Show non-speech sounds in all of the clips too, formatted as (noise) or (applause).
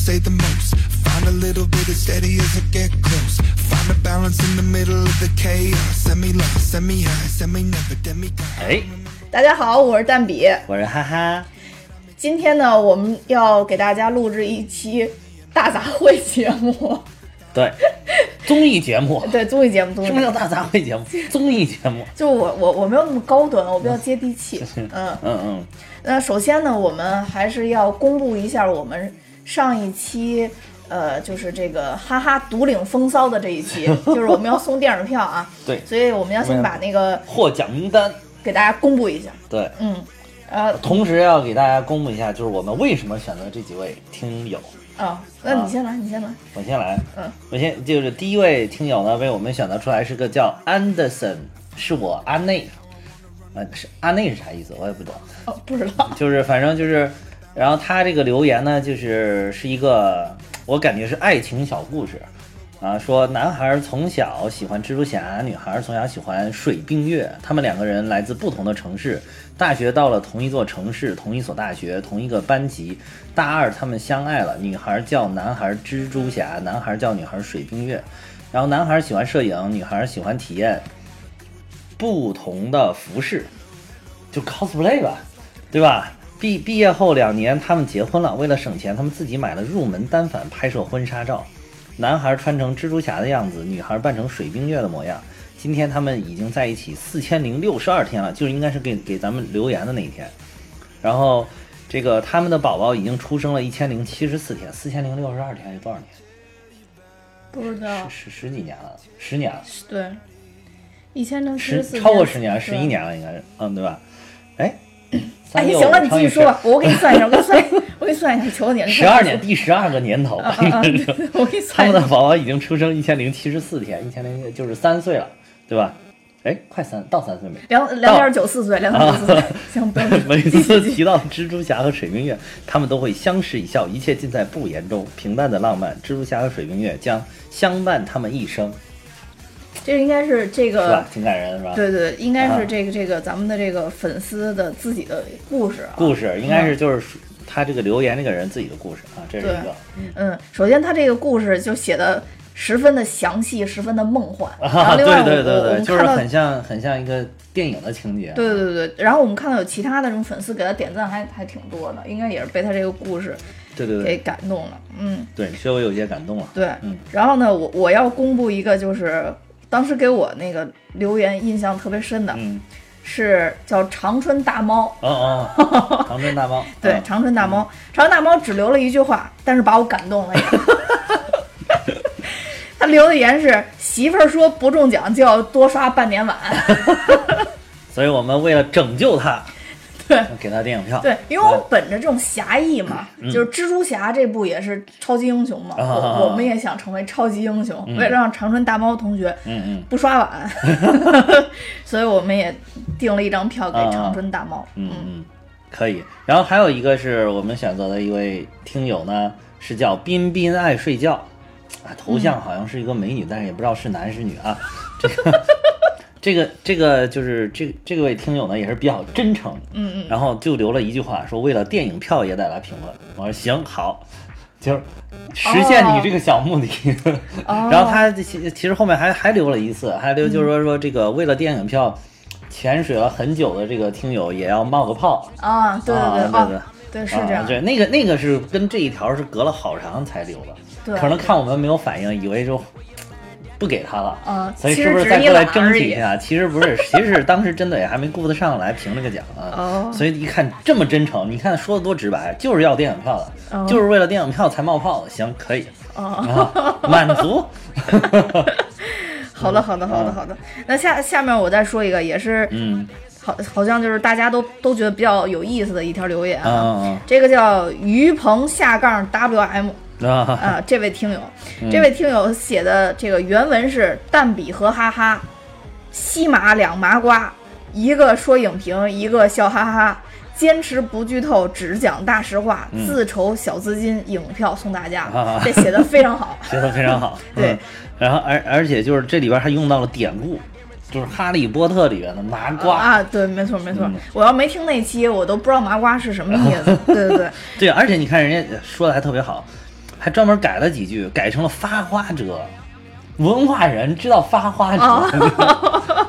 say the most. Find a little bit of steady as I get close. Find a balance in the middle of the chaos. Semi lost, semi high, semi never, demigod. 哎，大家好，我是蛋比。我是哈哈，今天呢，我们要给大家录制一期大杂烩节目，对，综艺节目。对综艺节目，综艺节目。什么叫大杂烩节目？综艺节目。就我我我没有那么高端，我比较接地气。嗯，嗯嗯，那首先呢，我们还是要公布一下我们上一期，呃，就是这个哈哈独领风骚的这一期，(laughs) 就是我们要送电影票啊。(laughs) 对所以我们要先把那个获奖名单。给大家公布一下。对，嗯，呃，同时要给大家公布一下，就是我们为什么选择这几位听友。啊，那你先来，你先来。我先来，嗯，我先就是第一位听友呢，为我们选择出来是个叫 Anderson，是我阿内，呃，是阿内是啥意思？我也不懂。哦，不知道。就是反正就是，然后他这个留言呢，就是是一个我感觉是爱情小故事，啊，说男孩从小喜欢蜘蛛侠，女孩从小喜欢水冰月，他们两个人来自不同的城市，大学到了同一座城市，同一所大学，同一个班级，大二他们相爱了，女孩叫男孩蜘蛛侠，男孩叫女孩水冰月，然后男孩喜欢摄影，女孩喜欢体验不同的服饰，就 cosplay 吧，对吧？毕毕业后两年，他们结婚了。为了省钱，他们自己买了入门单反拍摄婚纱照。男孩穿成蜘蛛侠的样子，女孩扮成水冰月的模样。今天他们已经在一起四千零六十二天了，就是应该是给给咱们留言的那一天。然后，这个他们的宝宝已经出生了一千零七十四天，四千零六十二天有多少年？不知道。十十十几年了，十年了，对，一千零七十超过十年，十一。年了应该是，嗯，对吧？哎，哎，行了，你继续说吧，我给你算一下，我给你算，我给你算一下，求你了。十二年，第十二个年头，啊啊！(laughs) 对我给你他们的。宝宝已经出生一千零七十四天，一千零就是三岁了，对吧？哎，快三到三岁没？两两点九四岁，两点九四岁。行。(laughs) 每次提到蜘蛛侠和水冰月，他们都会相视一笑，一切尽在不言中。平淡的浪漫，蜘蛛侠和水冰月将相伴他们一生，这应该是这是吧个，？挺感人，是吧？对对，应该啊是这个这个咱们的这个粉丝的自己的故事啊。故事应该是就是他这个留言这个人自己的故事啊，这是一个。嗯嗯，首先他这个故事就写的十分的详细，十分的梦幻。(laughs) 然后啊，对另外我，对对对，就是很像很像一个电影的情节。对对对对，然后我们看到有其他的这种粉丝给他点赞还还挺多的，应该也是被他这个故事给对对给感动了。嗯，对，稍微有些感动了。对。嗯然后呢，我我要公布一个，就是当时给我那个留言印象特别深的，嗯，是叫长春大猫。哦哦，(laughs) 长春大猫。对，嗯长春大猫，长春大猫只留了一句话，但是把我感动了也。(laughs) (laughs) 他留的言是：媳妇儿说不中奖就要多刷半年碗。所以我们为了拯救他，对给他电影票。对，因为我本着这种侠义嘛，嗯就是蜘蛛侠这部也是超级英雄嘛，啊我我们也想成为超级英雄，为了让长春大猫同学嗯嗯不刷碗 (laughs) (laughs) 所以我们也订了一张票给啊长春大猫。嗯嗯，可以。然后还有一个是我们选择的一位听友呢，是叫彬彬爱睡觉，啊，头像好像是一个美女，但是也不知道是男是女啊。(laughs) 这个这个这个就是这这个位听友呢也是比较真诚，嗯嗯，然后就留了一句话，说为了电影票也得来评论。我说行好，就是实现你这个小目的。哦 (laughs) 然后他其其实后面还还留了一次，还留就是说说这个为了电影票潜水了很久的这个听友也要冒个泡。啊，对啊对对，对对哦，对是这样，啊对，那个那个是跟这一条是隔了好长才留的，对可能看我们没有反应，以为就不给他了。啊，所以是不是再过来争取一。下？其实不是，其实是当时真的也还没顾得上来评这个奖啊。哦所以一看这么真诚，你看说的多直白，就是要电影票的，哦就是为了电影票才冒泡的。行，可以哦，啊，满足。(laughs) 好的，好的，好的，好的。那下下面我再说一个，也是嗯好，好像就是大家都都觉得比较有意思的一条留言嗯啊。嗯这个叫于鹏下杠 WM 嗯啊，啊，这位听友，这位听友写的这个原文是蛋比和哈哈，西马两麻瓜，一个说影评，一个笑哈哈。坚持不剧透，只讲大实话，自筹小资金，影票送大家。啊这写的非常好。(laughs) 写的非常好。(laughs) 对嗯，然后而而且就是这里边还用到了典故，就是《哈利波特》里面的麻瓜。啊，对，没错没错。嗯我要没听那期，我都不知道麻瓜是什么意思。(laughs) 对对对，对，而且你看人家说的还特别好，还专门改了几句，改成了发花折。文化人知道发花折，(laughs) 哦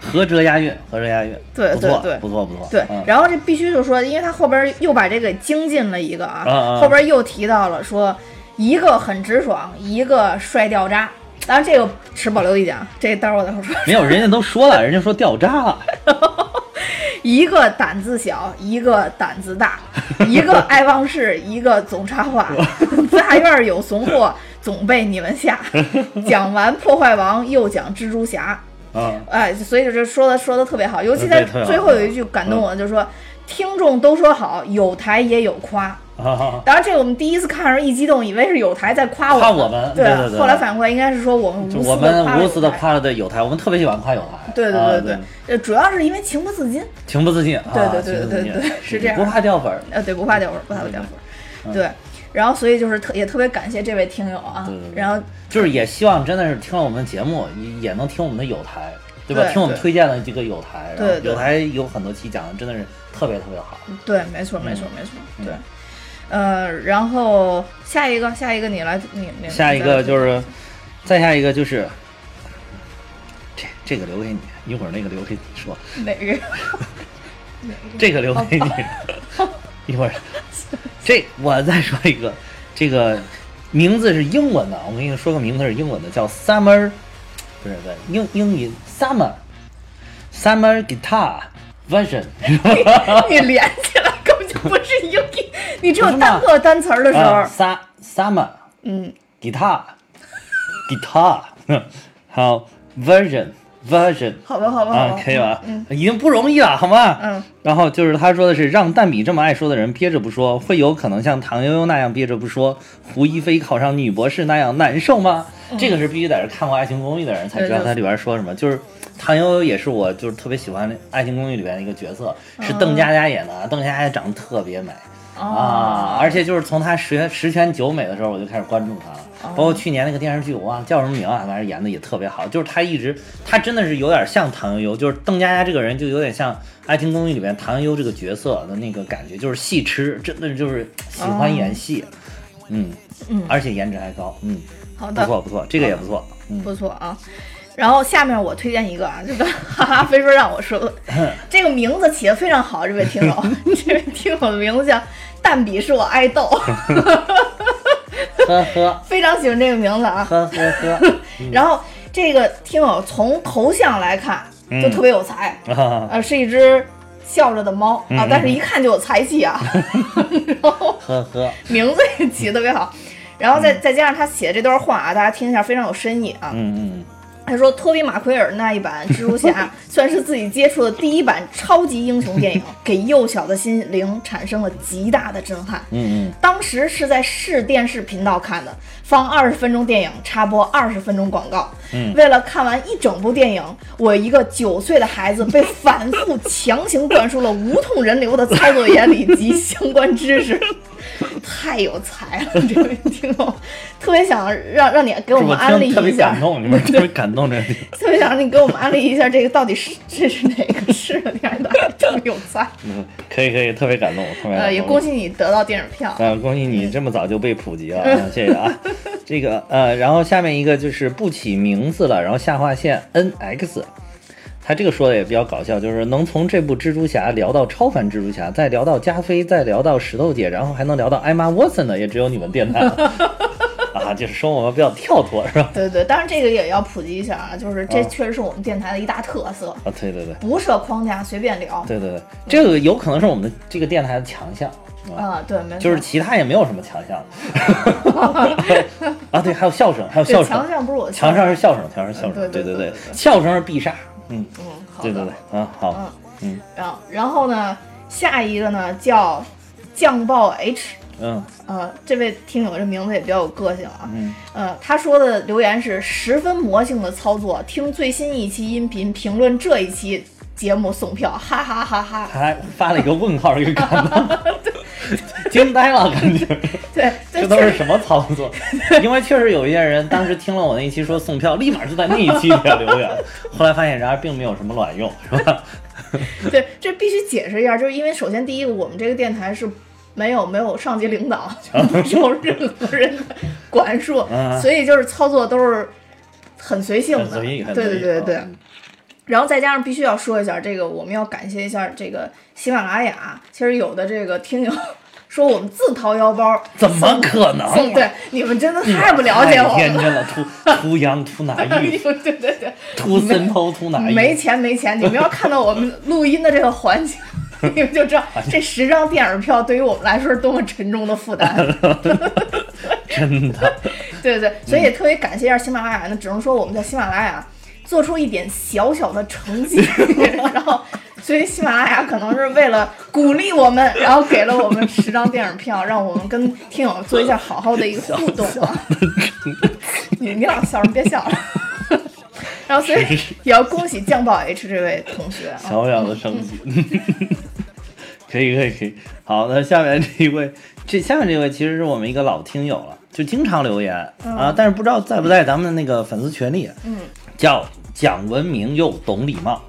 合辙押韵，合辙押韵，对对对不错不错。对嗯，然后这必须就说，因为他后边又把这个精进了一个啊，后边又提到了说，一个很直爽，一个帅掉渣。当然这个持保留意见啊，这待会儿我再说。没有，人家都说了，人家说掉渣了。(laughs) (laughs) 一个胆子小，一个胆子大，(laughs) 一个爱忘事，一个总插话。(laughs) 大院有怂货，总被你们吓。讲完破坏王，又讲蜘蛛侠。啊，哎，所以就说的说的特别好，尤其在最后有一句感动我，就是说，听众都说好，有台也有夸。啊当然，这个我们第一次看的时候一激动，以为是有台在夸我们夸我们对对对对后来反过来应该是说我们无私我们无私的的夸了对有台，我们特别喜欢夸有台。对对啊对对，呃，主要是因为情不自禁，情不自禁。啊对对对对对是这样不怕掉粉儿。呃，对，不怕掉粉儿，不怕掉粉儿，对。然后，所以就是特也特别感谢这位听友啊对对，对然后就是也希望真的是听了我们的节目，也也能听我们的有台，对吧？听我们推荐的这个有台，然后对对有台有很多期讲的真的是特别特别好。对，没错，没错，没错，对。呃，然后下一个，下一个你来，你你下一个就是，再下一个就是，这这个留给你，一会儿那个留给你说，哪个？(laughs) 这个留给你，(laughs) 一会儿这我再说一个，这个名字是英文的，我跟你说个名字是英文的，叫 Summer，不是对英英语 Summer Summer Guitar Version，你连起来 (laughs) 不是英语，你只有单个单词儿的时候啊，，Sa Summer 嗯，Guitar Guitar，(laughs) 好 Version Version。好吧，好吧，好啊吧，，可以吧？嗯已经不容易了，好吗？嗯。然后就是他说的是，让蛋比这么爱说的人憋着不说，会有可能像唐悠悠那样憋着不说，胡一菲考上女博士那样难受吗？这个是必须在这看过《爱情公寓》的人才知道它里边说什么。就是唐悠悠也是我就是特别喜欢《爱情公寓》里边的一个角色，是邓家佳演的。邓家佳长得特别美。啊，哦，而且就是从她十十全九美的时候，我就开始关注她了。包括去年那个电视剧，我忘了叫什么名啊，反正演的也特别好。就是她一直，她真的是有点像唐悠悠，就是邓家佳这个人就有点像《爱情公寓》里面唐悠悠这个角色的那个感觉，就是戏痴，真的就是喜欢演戏。嗯嗯而且颜值还高，嗯，好的，不错不错，这个也不错，嗯，不错啊。然后下面我推荐一个啊，这个哈哈非说让我说的，这个名字起的非常好，这位听友，这位听友的名字叫蛋比是我爱豆，呵呵非常喜欢这个名字啊。呵呵呵，然后这个听友从头像来看就特别有才，啊，呃，是一只笑着的猫啊嗯，但是一看就有才气啊。然后呵呵，名字也起得特别好，然后再再加上他写的这段话啊，大家听一下非常有深意啊。嗯嗯他说，托比马奎尔那一版蜘蛛侠 (laughs) 算是自己接触的第一版超级英雄电影，(laughs) 给幼小的心灵产生了极大的震撼。嗯嗯当时是在市电视频道看的，放二十分钟电影，插播二十分钟广告。嗯为了看完一整部电影，我一个九岁的孩子被反复强行灌输了无痛人流的操作原理及相关知识，太有才了！这位听众，特别想让让你给我们安利一下特别感，动，你们特别感动这个。特别想让你给我们安利一下这个到底是这是哪个市的电视台，特别有才。(laughs) 嗯，可以可以，特别感动。呃，也恭喜你得到电影票。啊，恭喜你这么早就被普及了，啊，谢谢啊。(laughs) 这个呃，然后下面一个就是不起名字了，然后下划线 N X，他这个说的也比较搞笑，就是能从这部蜘蛛侠聊到超凡蜘蛛侠，再聊到加菲，再聊到石头姐，然后还能聊到艾玛沃森的，也只有你们电台了。(laughs) 啊，就是说我们比较跳脱，是吧？对对，当然这个也要普及一下啊，就是这啊确实是我们电台的一大特色，啊，对对对。不设框架，随便聊。对对对，这个有可能是我们的这个电台的强项，啊，对，没错，就是其他也没有什么强项。(laughs) 啊，对，还有笑声，还有笑声强。项不是我的墙上是笑声，强项是笑声，嗯对对对对对对，笑声是必杀，嗯，嗯，好对的。对对，嗯，好，嗯。然后然后呢，下一个呢叫酱爆 H，嗯。呃，这位听友这名字也比较有个性啊，嗯，呃，他说的留言是十分魔性的操作，听最新一期音频评论这一期节目送票，哈哈哈哈。他还发了一个问号，一个感叹，(laughs) 惊呆了，感觉 (laughs) 对，(laughs) 这都是什么操作？因为确实有一些人当时听了我那一期说送票，立马就在那一期里面留言，后来发现然而并没有什么卵用，是吧？对，这必须解释一下，就是因为首先第一个，我们这个电台是没有没有上级领导，就不受任何人的管束，嗯所以就是操作都是很随性的。很随意很对对对对。嗯然后再加上必须要说一下，这个我们要感谢一下这个喜马拉雅。其实有的这个听友说我们自掏腰包，怎么可能啊对你们真的太不了解我了。太天真了，too too young too 哎 naive 对对对，too simple too naive。没钱没钱，你们要看到我们录音的这个环境，你们就知道 (laughs) 这十张电影票对于我们来说是多么沉重的负担。(laughs) 真的，(laughs) 对对对，所以也特别感谢一下喜马拉雅，那只能说我们在喜马拉雅做出一点小小的成绩，(laughs) 然后。所以喜马拉雅可能是为了鼓励我们，然后给了我们十张电影票，让我们跟听友做一下好好的一个互动啊。你你老笑什么？别笑了。(laughs) 然后所以也要恭喜酱爆 H 这位同学啊。小小的升级。可以可以可以，好，那下面这一位，这下面这位其实是我们一个老听友了，就经常留言、啊，但是不知道在不在咱们的那个粉丝群里。嗯，叫讲文明又懂礼貌。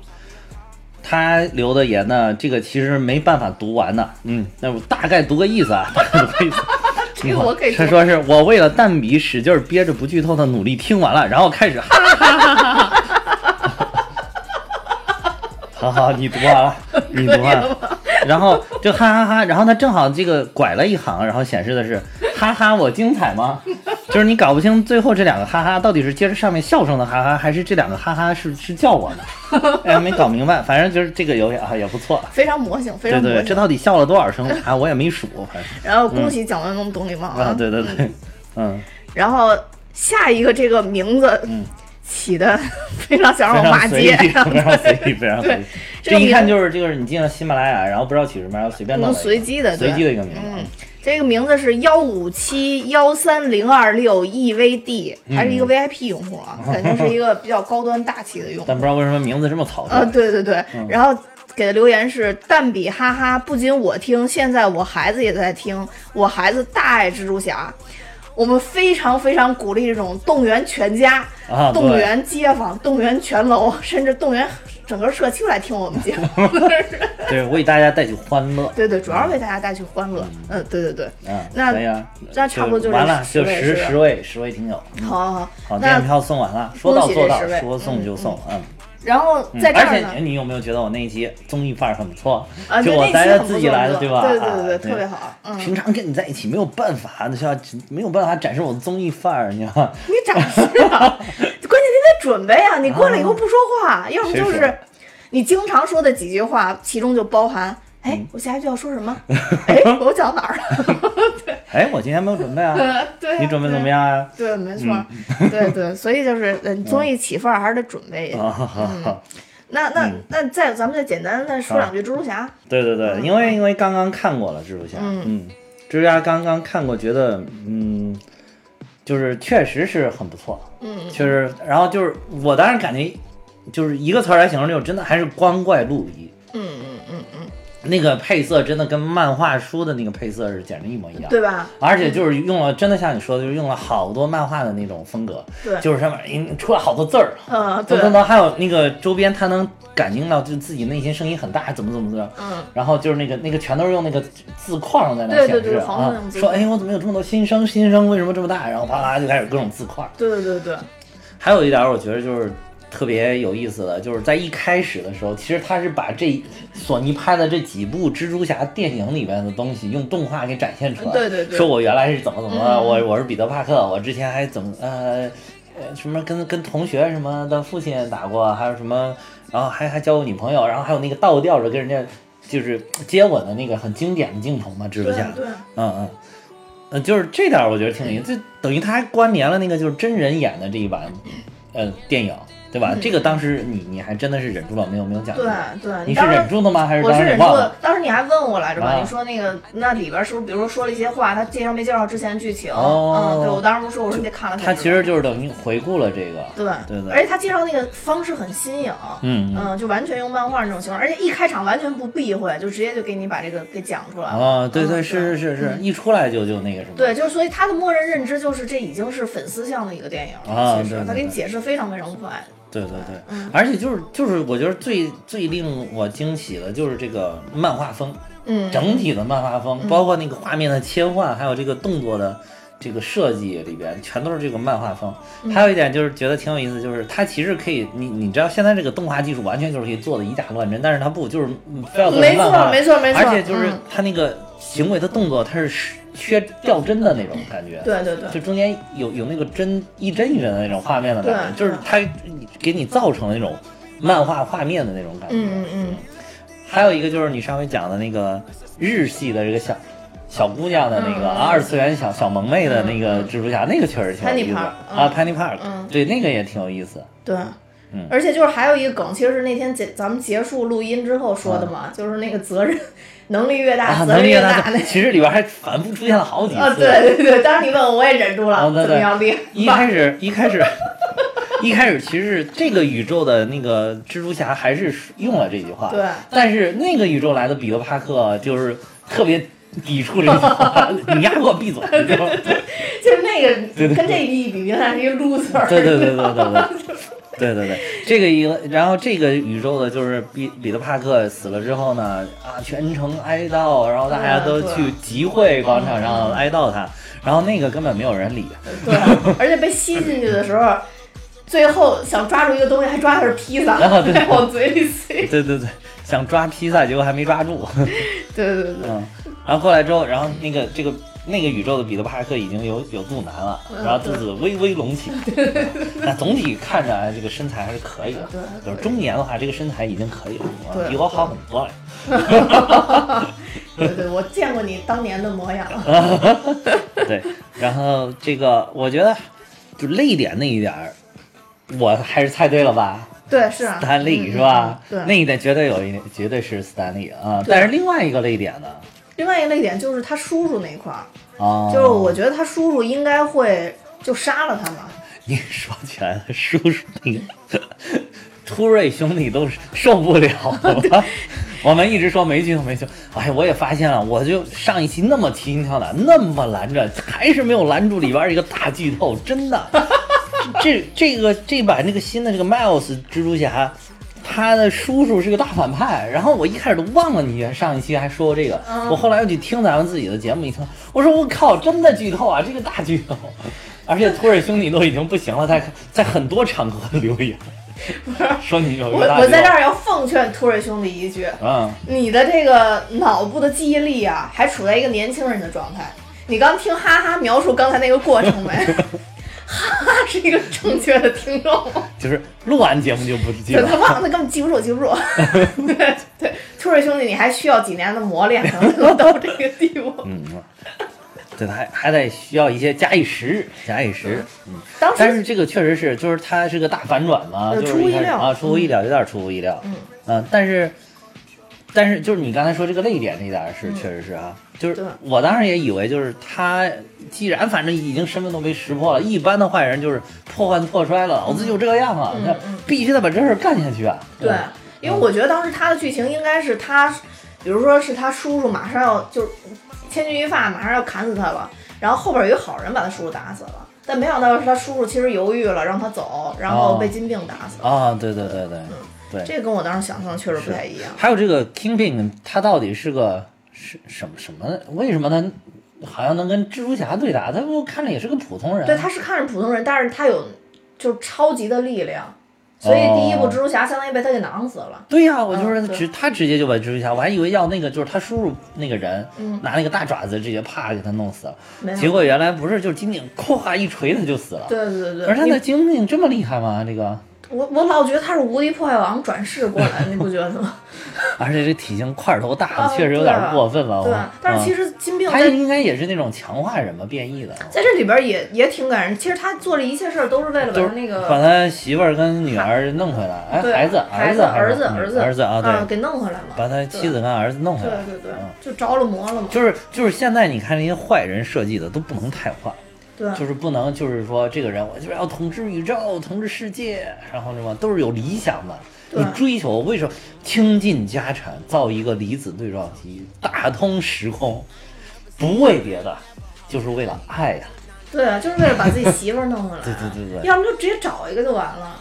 他留的言呢，这个其实没办法读完的，嗯，那我大概读个意思啊，(laughs) 大概读个意思。(laughs) 这个我可以他说是我为了蛋比使劲憋着不剧透的努力听完了，然后开始哈哈哈哈哈哈。(laughs) 好好，你读完了，你读完了，然后就哈哈哈，然后他正好这个拐了一行，然后显示的是哈哈，我精彩吗？就是你搞不清最后这两个哈哈到底是接着上面笑声的哈哈，还是这两个哈哈是是叫我的？哎呀，没搞明白，反正就是这个游戏啊也不错。非常魔性，非对对，常魔性。这到底笑了多少声啊？我也没数，反正 (laughs) 然后恭喜蒋文龙懂礼貌啊，对对对，嗯，(laughs) 然后下一个这个名字嗯起的 (laughs) 非常想让我骂街，非常随意，非常随意。这这一看就就是就是你进了喜马拉雅，然后不知道起什么，然后随便弄随机的，随机的一个名字。嗯，这个名字是幺五七幺三零二六 EVD，还是一个 VIP 用户啊，肯定是一个比较高端大气的用户。(laughs) 但不知道为什么名字这么草率。呃，对对对，嗯然后给的留言是蛋比哈哈，不仅我听，现在我孩子也在听，我孩子大爱蜘蛛侠。我们非常非常鼓励这种动员全家、啊动员街坊、动员全楼，甚至动员整个社区来听我们节目。(laughs) 对，为大家带去欢乐。(laughs) 对对，主要为大家带去欢乐。嗯，对对对。嗯，那可以啊，那差不多就是完了，就十十位十位听友。好好好，好，电影票送完了，说到做到说送就送，嗯。然后嗯而且在这儿呢，你你有没有觉得我那一期综艺范儿很不错？啊，就我大家自己来的，对吧？对对对特别好。嗯，平常跟你在一起没有办法，那要没有办法展示我的综艺范儿，你知道吗？你展示啊，(laughs) 准备啊！你过来以后不说话，要么就是你经常说的几句话，其中就包含，哎，嗯我下一句要说什么？(laughs) 哎，我讲哪儿了？对，(laughs) 哎，我今天没有准备啊，呃 (laughs) 对，你准备怎么？样啊？对，没错，对对，所以就是，嗯，综艺起范儿还是得准备。那那那再咱们再简单再说两句蜘蛛侠。对对对，因为因为刚刚看过了蜘蛛侠，嗯嗯，蜘蛛侠刚刚看过，觉得嗯，就是确实是很不错，嗯，确实，然后就是我当时感觉就是一个词儿来形容，就是真的还是光怪陆离，嗯嗯嗯嗯，那个配色真的跟漫画书的那个配色是简直一模一样，对吧？而且就是用了，真的像你说的，就是用了好多漫画的那种风格，对就是上面嗯出了好多字儿，嗯，对，等等等，还有那个周边，他能感应到就自己内心声音很大，怎么怎么怎么，嗯，然后就是那个那个全都是用那个字框在那显示啊说框哎我怎么有这么多新生，新生为什么这么大？然后啪啪就开始各种字框。对对对对，还有一点我觉得就是特别有意思的，就是在一开始的时候，其实他是把这索尼拍的这几部蜘蛛侠电影里边的东西用动画给展现出来。对对对说我原来是怎么怎么的，嗯我我是彼得帕克，我之前还怎么呃呃什么跟跟同学什么的父亲打过，还有什么，然后还还交过女朋友，然后还有那个倒吊着跟人家就是接吻的那个很经典的镜头嘛，蜘蛛侠。对，嗯嗯，呃，就是这点儿我觉得挺有意思，就等于他还关联了那个就是真人演的这一版，呃，电影，对吧？这个当时你你还真的是忍住了，没有没有讲。对对，你是忍住的吗？还是我当是忍住了当时你还问我来着吧？啊你说那个那里边是不是，比如说说了一些话，他介绍没介绍之前的剧情？哦嗯，对我当时不说我说你得看了。他其实就是等于回顾了这个。对对对而且他介绍那个方式很新颖，嗯嗯嗯，就完全用漫画那种形式，而且一开场完全不避讳，就直接就给你把这个给讲出来了。哦，对嗯对，是是是是，一出来就就那个什么。对，就是所以他的默认认知就是这已经是粉丝向的一个电影了。其实啊对对他给你解释非常非常快。对对对，嗯。而且就是就是，我觉得最最令我惊喜的就是这个漫画风，嗯，整体的漫画风，包括那个画面的切换，还有这个动作的这个设计里边，全都是这个漫画风。嗯。还有一点就是觉得挺有意思，就是它其实可以，你你知道现在这个动画技术完全就是可以做的以假乱真，但是它不，就是嗯非要做成没错漫画，没错没错。而且就是嗯。它那个行为的动作，它是缺掉帧的那种感觉。对对对。就中间有有那个帧一帧一帧的那种画面的感觉，就是它给你造成那种漫画画面的那种感觉。嗯嗯嗯，还有一个就是你上回讲的那个日系的这个小小姑娘的那个、二次元小小萌妹的那个蜘蛛侠，那个确实挺有意思。啊，Penny Park，、嗯。对，那个也挺有意思。对。嗯。而且就是还有一个梗，其实是那天结咱们结束录音之后说的嘛，就是那个责任能力越大，啊，责任越能力大大那。其实里边还反复出现了好几次。啊，对对对，当时你问我，我也忍住了？一开始一开始一开始其实是这个宇宙的那个蜘蛛侠还是用了这句话，对但是那个宇宙来的彼得帕克就是特别抵触这句话，你丫给我闭嘴！就是那个跟这一比，明显是一个 loser。对对对对对对。(laughs) 对对对，这个一个，然后这个宇宙的就是彼彼得帕克死了之后呢，啊，全城哀悼，然后大家都去集会广场上哀悼他，然后那个根本没有人理，对，而且被吸进去的时候，(laughs) 最后想抓住一个东西，还抓的是披萨，啊对还往嘴里塞。对对对，想抓披萨，结果还没抓住，(laughs) 对对对，嗯，然后过来之后，然后那个这个那个宇宙的彼得帕克已经有有肚腩了，嗯然后肚子微微隆起，(laughs) 那总体看着哎这个身材还是可以的，对对就是中年的话，这个身材已经可以了，啊比我好很多了。(laughs) 对对，我见过你当年的模样。(laughs) 对，然后这个我觉得就泪点那一点儿，我还是猜对了吧？对，是啊斯坦利、嗯是吧？嗯对。那一点绝对有一点，绝对是斯坦利啊。但是另外一个泪点呢？另外一个泪点就是他叔叔那一块儿，啊，就是我觉得他叔叔应该会就杀了他嘛。(laughs) 你说起来了，叔叔那个突瑞兄弟都是受不了了。(laughs) 我们一直说没剧透没剧透，哎，我也发现了，我就上一期那么提心吊胆，那么拦着，还是没有拦住里边一个大剧透，真的。(laughs) 这这个这版这个新的这个 Miles 蜘蛛侠，他的叔叔是个大反派，然后我一开始都忘了你上一期还说过这个，嗯。我后来又去听咱们自己的节目一听，我说我靠，真的剧透啊，这个大剧透，(laughs) 而且托尔兄弟都已经不行了，在在很多场合留言说你有我我在这儿要奉劝土瑞兄弟一句，嗯，你的这个脑部的记忆力啊，还处在一个年轻人的状态。你刚听哈哈描述刚才那个过程没？(laughs) 哈 (laughs) 哈是一个正确的听众，就是录完节目就不记得对他。忘了，他根本记不住，记不住。(laughs) 对对，兔瑞兄弟，你还需要几年的磨练才能够到这个地步。(laughs) 嗯，对，他还还得需要一些假以时日，假以时日。嗯，当时但是这个确实是，就是他是个大反转嘛，呃就是出乎意料啊，出乎意料，有点出乎意料。嗯嗯，但是但是就是你刚才说这个泪点那点儿是确实是啊，就是我当时也以为就是他既然反正已经身份都被识破了，一般的坏人就是破罐子破摔了，老子就这样啊，那必须得把这事儿干下去啊。对吧，因为我觉得当时他的剧情应该是他，比如说是他叔叔马上要就是千钧一发，马上要砍死他了，然后后边有一个好人把他叔叔打死了，但没想到是他叔叔其实犹豫了，让他走，然后哦被金病打死了。啊，对对对对对。这跟我当时想象的确实不太一样。还有这个 Kingpin，他到底是个是什么什么？为什么他好像能跟蜘蛛侠对打？他不看着也是个普通人。对，他是看着普通人，但是他有就是超级的力量，所以第一部哦蜘蛛侠相当于被他给囊死了。对呀、我就是直他直接就把蜘蛛侠，我还以为要那个就是他叔叔那个人、嗯拿那个大爪子直接啪给他弄死了，结果原来不是，就是金顶咵一锤他就死了。对对对对，而他你的金顶这么厉害吗？这个，我我老觉得他是无敌破坏王转世过来的，你不觉得吗？(laughs) 而且这体型块头大啊，确实有点过分了。对我，但是其嗯实金并在他应该也是那种强化人吧，变异的。在这里边也也挺感人。其实他做这一切事儿都是为了把他那个把他媳妇儿跟女儿弄回来，哎，孩子，孩子，儿子嗯儿子儿子啊，对，给弄回来了。把他妻子跟儿子弄回对来。对对对，就着了魔了嘛。就是就是现在你看那些坏人设计的都不能太坏，对，就是不能就是说这个人我就是要统治宇宙、统治世界，然后什么都是有理想的，对有追求。为什么倾尽家产造一个离子对撞机，打通时空，不为别的，就是为了爱呀、对啊，就是为了把自己媳妇儿弄回来。(laughs) 对对对对要么就直接找一个就完了，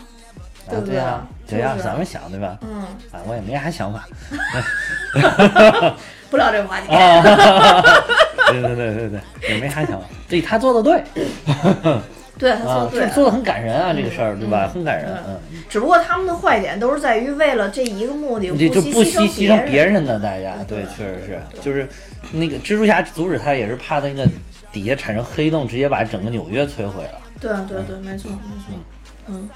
对不对？啊对啊，对呀、就是咱们想对吧？嗯，啊，我也没啥想法 (laughs) 不聊这个话题。(laughs) 啊。对对对对对，也没啥想法。对他做的对 (laughs) 对，他说啊，的对，做的很感人啊，这个事儿对吧？嗯很感人，嗯。只不过他们的坏点都是在于为了这一个目的，这就不惜惜牺牲别人。人的代价，对，确实是，就是那个蜘蛛侠阻止他也是怕那个底下产生黑洞，直接把整个纽约摧毁了。对对对，没错没错，嗯。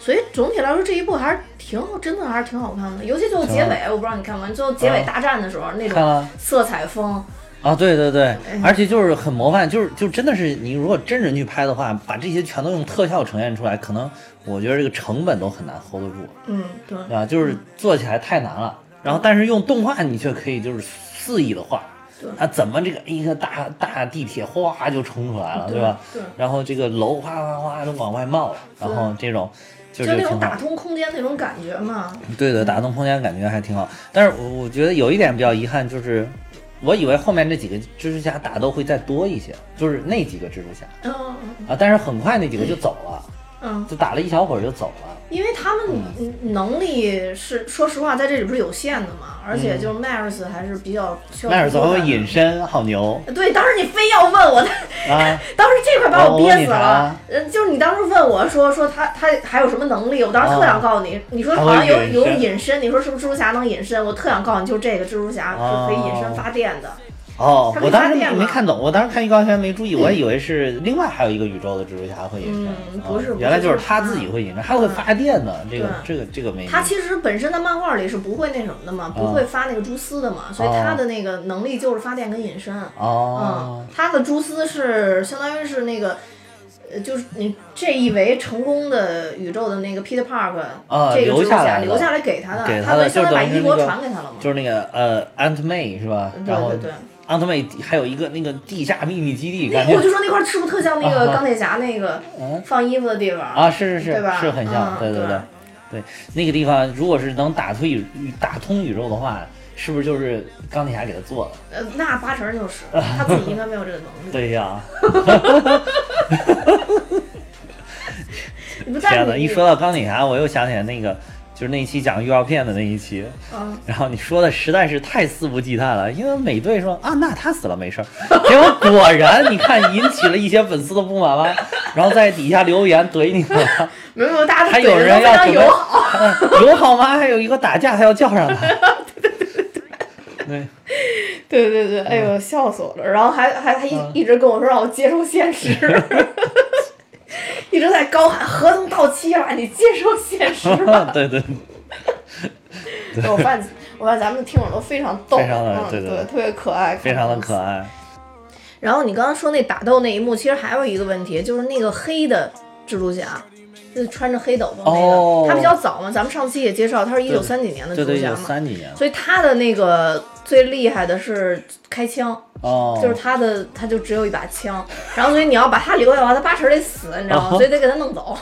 所以总体来说，这一部还是挺好，真的还是挺好看的。尤其最后结尾，我不知道你看没，最后结尾啊大战的时候，那看了种色彩风，啊，对对对哎，而且就是很模范，就是就真的是你如果真人去拍的话，把这些全都用特效呈现出来，可能我觉得这个成本都很难 hold 得住，嗯，对，对吧？就是做起来太难了，然后但是用动画你却可以就是肆意的画对，它怎么这个一个大大地铁哗就冲出来了，对吧？对，然后这个楼哗哗哗都往外冒，然后这种就就是那种。打通空间那种感觉嘛。对的，打通空间感觉还挺好。但是我我觉得有一点比较遗憾，就是我以为后面那几个蜘蛛侠打斗会再多一些，就是那几个蜘蛛侠。嗯啊，但是很快那几个就走了，嗯，就打了一小会儿就走了。因为他们能力是说实话在这里不是有限的嘛，而且就是迈尔斯还是比较需要。迈尔斯隐。身，好牛对，当时你非要问我，啊！(laughs) 当时这块把我憋死哦了。呃，就是你当时问我说说他他还有什么能力，我当时特想告诉你，你说好像有有隐身，你说是不是蜘蛛侠能隐身？我特想告诉你，就这个蜘蛛侠是可以隐身发电的。哦他，没我当时没看懂，我当时看预告片没注意，我还以为是另外还有一个宇宙的蜘蛛侠会隐身，不是原来就是他自己会隐身，还会发电的。这个这个这个没。他其实本身在漫画里是不会那什么的嘛，不会发那个蛛丝的嘛，所以他的那个能力就是发电跟隐身。哦嗯，他的蛛丝是相当于是那个。呃，就是你这一维成功的宇宙的那个 Peter Park，、啊这个蜘蛛侠留下来给他的，给他的他相当于把衣钵传给他了嘛。就是那个呃，Aunt May 是吧？然后对对对，Aunt May 还有一个那个地下秘密基地，感觉我就说那块儿是不是特像那个钢铁侠那个嗯放衣服的地方？啊，是是是对吧是很像，嗯对对对对，那个地方如果是能打通宇打通宇宙的话，是不是就是钢铁侠给他做的？呃，那八成就是 (laughs) 他自己应该没有这个能力。对呀，(laughs) 天哪！一说到钢铁侠，我又想起来那个。就是那一期讲预告片的那一期，嗯。然后你说的实在是太肆无忌惮了，因为美队说啊，那他死了没事儿，(laughs) 结果果然你看引起了一些粉丝的不满吧，(laughs) 然后在底下留言怼你了，(laughs) 没有大家还有人要友好。嗯友好吗？还有一个打架还要叫上他，对，对对对对。对对对，哎呦，笑死我了！然后还还还一嗯。一直跟我说让我接受现实，(laughs) 一直在高喊合同到期了，你接受现实吧。(laughs) 对 (laughs) 对，我发现我发现咱们的听众都非常逗，非常的对对特别可爱，非常的可。爱。然后你刚刚说那打斗那一幕，其实还有一个问题，就是那个黑的蜘蛛侠。就是穿着黑斗篷那个，哦他比较早嘛，咱们上期也介绍，他是一九三几年的对对，有蜘蛛侠嘛，三几年所以他的那个最厉害的是开枪，哦，就是他的，他就只有一把枪，然后所以你要把他留下的话，他八成得死，你知道吗？所以得给他弄走。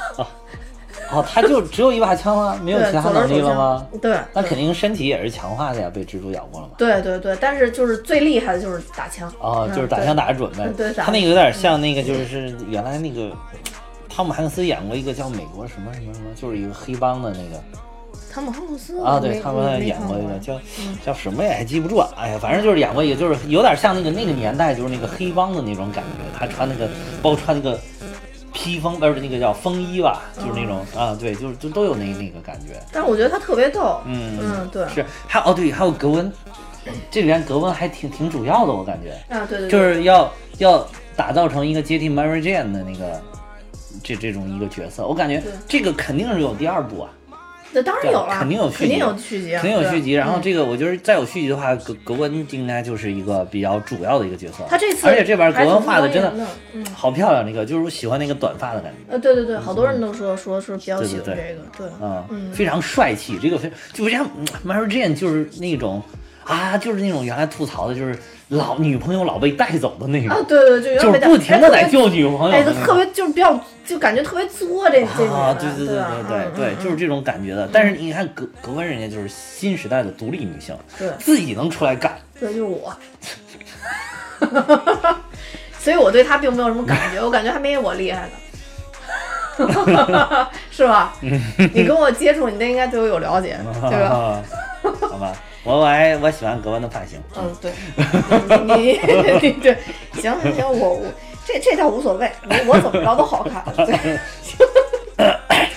哦，他就只有一把枪吗？没有对，其他能力了吗？枪。对，那肯定身体也是强化的呀，被蜘蛛咬过了嘛。对对对，但是就是最厉害的就是打枪。哦，嗯就是打枪打得准呗。对他那个有点像那个，就是原来那个汤姆汉克斯演过一个叫《美国什么什么什么》，就是一个黑帮的那个汤姆汉克斯啊，对，没他们演过一个叫叫什么呀也记不住了。哎呀，反正就是演过一个，就是有点像那个那个年代，就是那个黑帮的那种感觉。他穿那个，包括穿那个披风，不是那个叫风衣吧，就是那种啊，对，就是就都有那那个感觉。但是我觉得他特别逗。嗯嗯，对。是，还有哦对，还有格温，这里面格温还挺挺主要的，我感觉。啊，对对，对就是要要打造成一个接替 Mary Jane 的那个这这种一个角色，我感觉这个肯定是有第二部啊，那当然有了，肯定有续集肯定有续集啊，肯定有续集。然后嗯这个我觉得再有续集的话，格格温应该就是一个比较主要的一个角色。他这次而且这边格温画的真的嗯，好漂亮，那个就是我喜欢那个短发的感觉。呃，对对对，好多人都说说是比较喜欢这个，对，嗯，嗯非常帅气，这个非就不像嗯 Mary Jane 就是那种啊，就是那种原来吐槽的，就是老女朋友老被带走的那种，啊，对对，就是点不停的在救女朋友哎，特别就是比较，就感觉特别作这这女啊，对对对对对对，就是这种感觉的。但是你看格格温人家就是新时代的独立女性，对自己能出来干，对，就是我。(laughs) 所以我对他并没有什么感觉，我感觉还没我厉害呢。(laughs) 是吧？你跟我接触，你都应该对我有了解，对吧？吧？(laughs) 好吧，我我还我喜欢格温的发型。嗯，对，你你对，行行行，我我这这倒无所谓，我我怎么着都好看，对，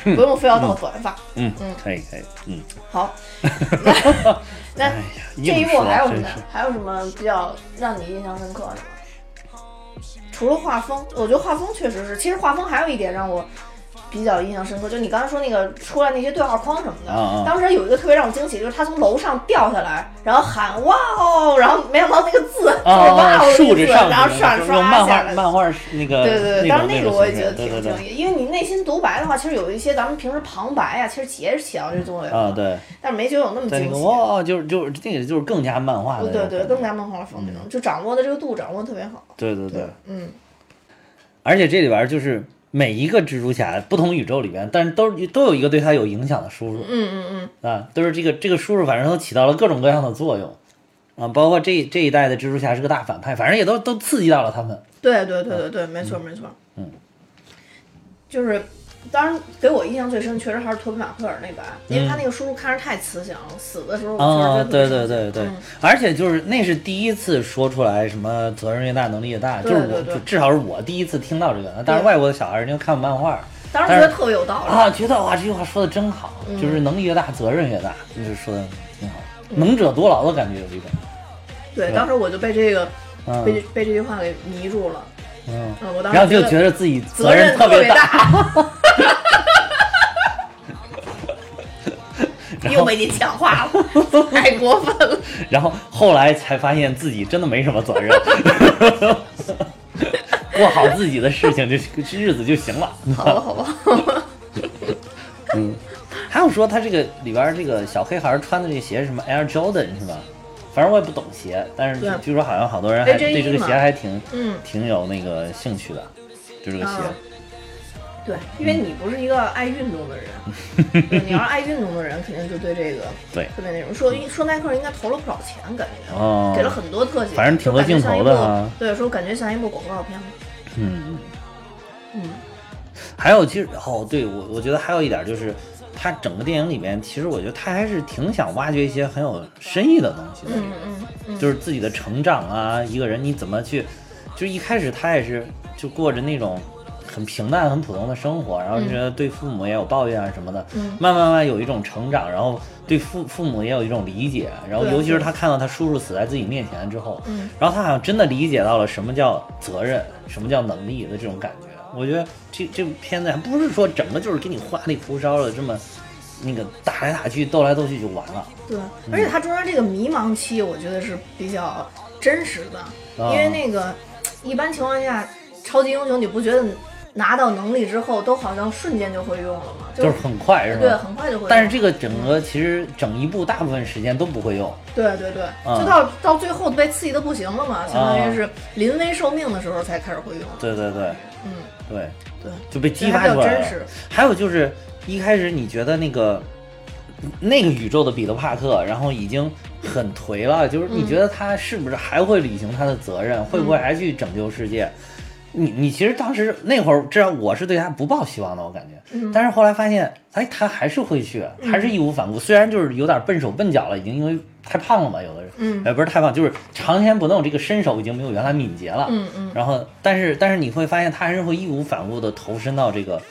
(coughs) 不用非要弄短发。嗯嗯可以可以，嗯，好，(laughs) 那 (laughs) 那这一部硬说还有什么？还有什么比较让你印象深刻的吗？除了画风，我觉得画风确实是，其实画风还有一点让我比较印象深刻，就你刚才说那个出来那些对话框什么的，当时有一个特别让我惊喜，就是他从楼上掉下来，然后喊哇哦，然后没想到那个字就是哇啊，哦竖着上然后刷用刷漫画下来。漫画那个对对对，当时那个我也觉得挺惊喜，因为你内心独白的话，其实有一些咱们平时旁白啊，其实也是起到这作用啊对，但是没觉得有那么惊喜。哇就是就是那个就是更加漫画的那对对，种感觉。更加漫画风那种，就掌握的这个度掌握的特别好。对对对，嗯，而且这里边就是每一个蜘蛛侠不同宇宙里边，但是都都有一个对他有影响的叔叔，嗯嗯嗯，啊，都是这个这个叔叔，反正都起到了各种各样的作用，啊，包括这这一代的蜘蛛侠是个大反派，反正也都都刺激到了他们。对对对对对，没错没错。嗯，就是，当然给我印象最深，确实还是托比马奎尔那版，因为他嗯那个叔叔看着太慈祥了，死的时候对对对对，嗯。而且就是那是第一次说出来什么责任越大，能力越大，就是我至少是我第一次听到这个，但是外国的小孩儿人家看漫画当时觉得特别有道理。啊，觉得哇这句话说的真好，嗯。就是能力越大，责任越大，就是说的挺好，能者多劳的感觉有一种，对，对当时我就被这个嗯。被被这句话给迷住了。嗯，嗯，我当时然后就觉觉得自己责任特别大，然 (laughs) 又后被你强化了，太过分了。然后后来才发现自己真的没什么责任，过好自己的事情就日子就行了。好吧，好吧，嗯。还有说他这个里边这个小黑孩穿的这个鞋是什么 Air Jordan 是吧？反正我也不懂鞋，但是对据说好像好多人还对这个鞋还挺嗯，挺有那个兴趣的，就这个鞋。嗯对，因为你不是一个爱运动的人，(laughs) 你要是爱运动的人，肯定就对这个对特别那种。说说耐克应该投了不少钱，感觉哦，给了很多特写，反正挺多镜头的哈对，说感觉像一部广告片。嗯，嗯，还有其实哦，对我我觉得还有一点就是，他整个电影里面，其实我觉得他还是挺想挖掘一些很有深意的东西的。嗯嗯嗯，就是自己的成长啊，一个人你怎么去，就一开始他也是就过着那种很平淡、很普通的生活，然后就觉得对父母也有抱怨啊什么的，嗯。慢慢慢有一种成长，然后对父父母也有一种理解，然后尤其是他看到他叔叔死在自己面前之后，嗯。然后他好像真的理解到了什么叫责任，什么叫能力的这种感觉。我觉得这这部片子还不是说整个就是给你花里胡哨的这么那个打来打去、斗来斗去就完了。对，而且他中间这个迷茫期，我觉得是比较真实的，啊因为那个一般情况下，超级英雄你不觉得拿到能力之后都好像瞬间就会用了吗？就是很快是吧？对，很快就会用。但是这个整个其实整一部大部分时间都不会用，对对对，啊就到到最后被刺激的不行了嘛，相当于是临危受命的时候才开始会用。对对对嗯，对，对，就被激发出来了较真实。。还有就是一开始你觉得那个那个宇宙的彼得帕克，然后已经很颓了，就是你嗯觉得他是不是还会履行他的责任，会不会还去拯救世界？你你其实当时那会儿，至少我是对他不抱希望的，我感觉。嗯但是后来发现，哎，他还是会去，还是义无反顾。虽然就是有点笨手笨脚了，已经因为太胖了嘛，有的人，嗯哎，不是太胖，就是长年不动，这个身手已经没有原来敏捷了。嗯嗯然后，但是但是你会发现，他还是会义无反顾的投身到这个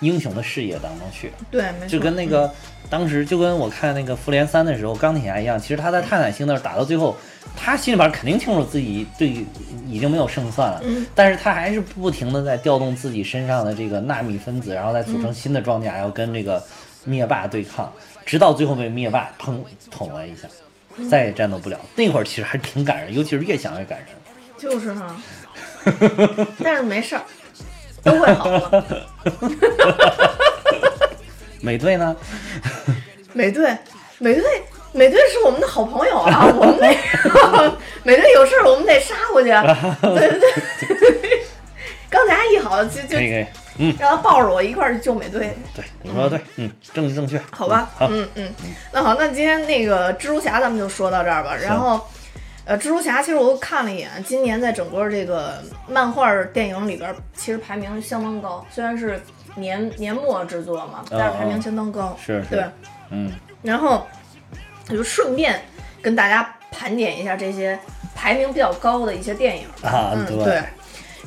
英雄的视野当中去，对，没错。就跟那个当时就跟我看那个复联三的时候，钢铁侠一样。其实他在泰坦星那儿打到最后，他心里边肯定清楚自己对已经没有胜算了，嗯但是他还是不停的在调动自己身上的这个纳米分子，然后再组成新的装甲，要跟这个灭霸对抗，直到最后被灭霸砰捅了一下，再也战斗不了。那会儿其实还挺感人，尤其是越想越感人。就是哈，(laughs) 但是没事儿，都会好了。(laughs) 美队呢？美队，美队，美队是我们的好朋友啊，我们得 (laughs) 美队有事儿我们得杀过去。(laughs) 对对对，钢铁侠一好就就嗯，让他抱着我一块儿去救美队，对，你说的对，嗯，政治正确，好吧？好，嗯嗯，那好，那今天那个蜘蛛侠咱们就说到这儿吧。然后，呃，蜘蛛侠其实我又看了一眼，今年在整个这个漫画电影里边，其实排名相当高，虽然是年年末制作嘛，但是排名相当高。是是对，嗯然后我就顺便跟大家盘点一下这些排名比较高的一些电影。啊嗯，对对。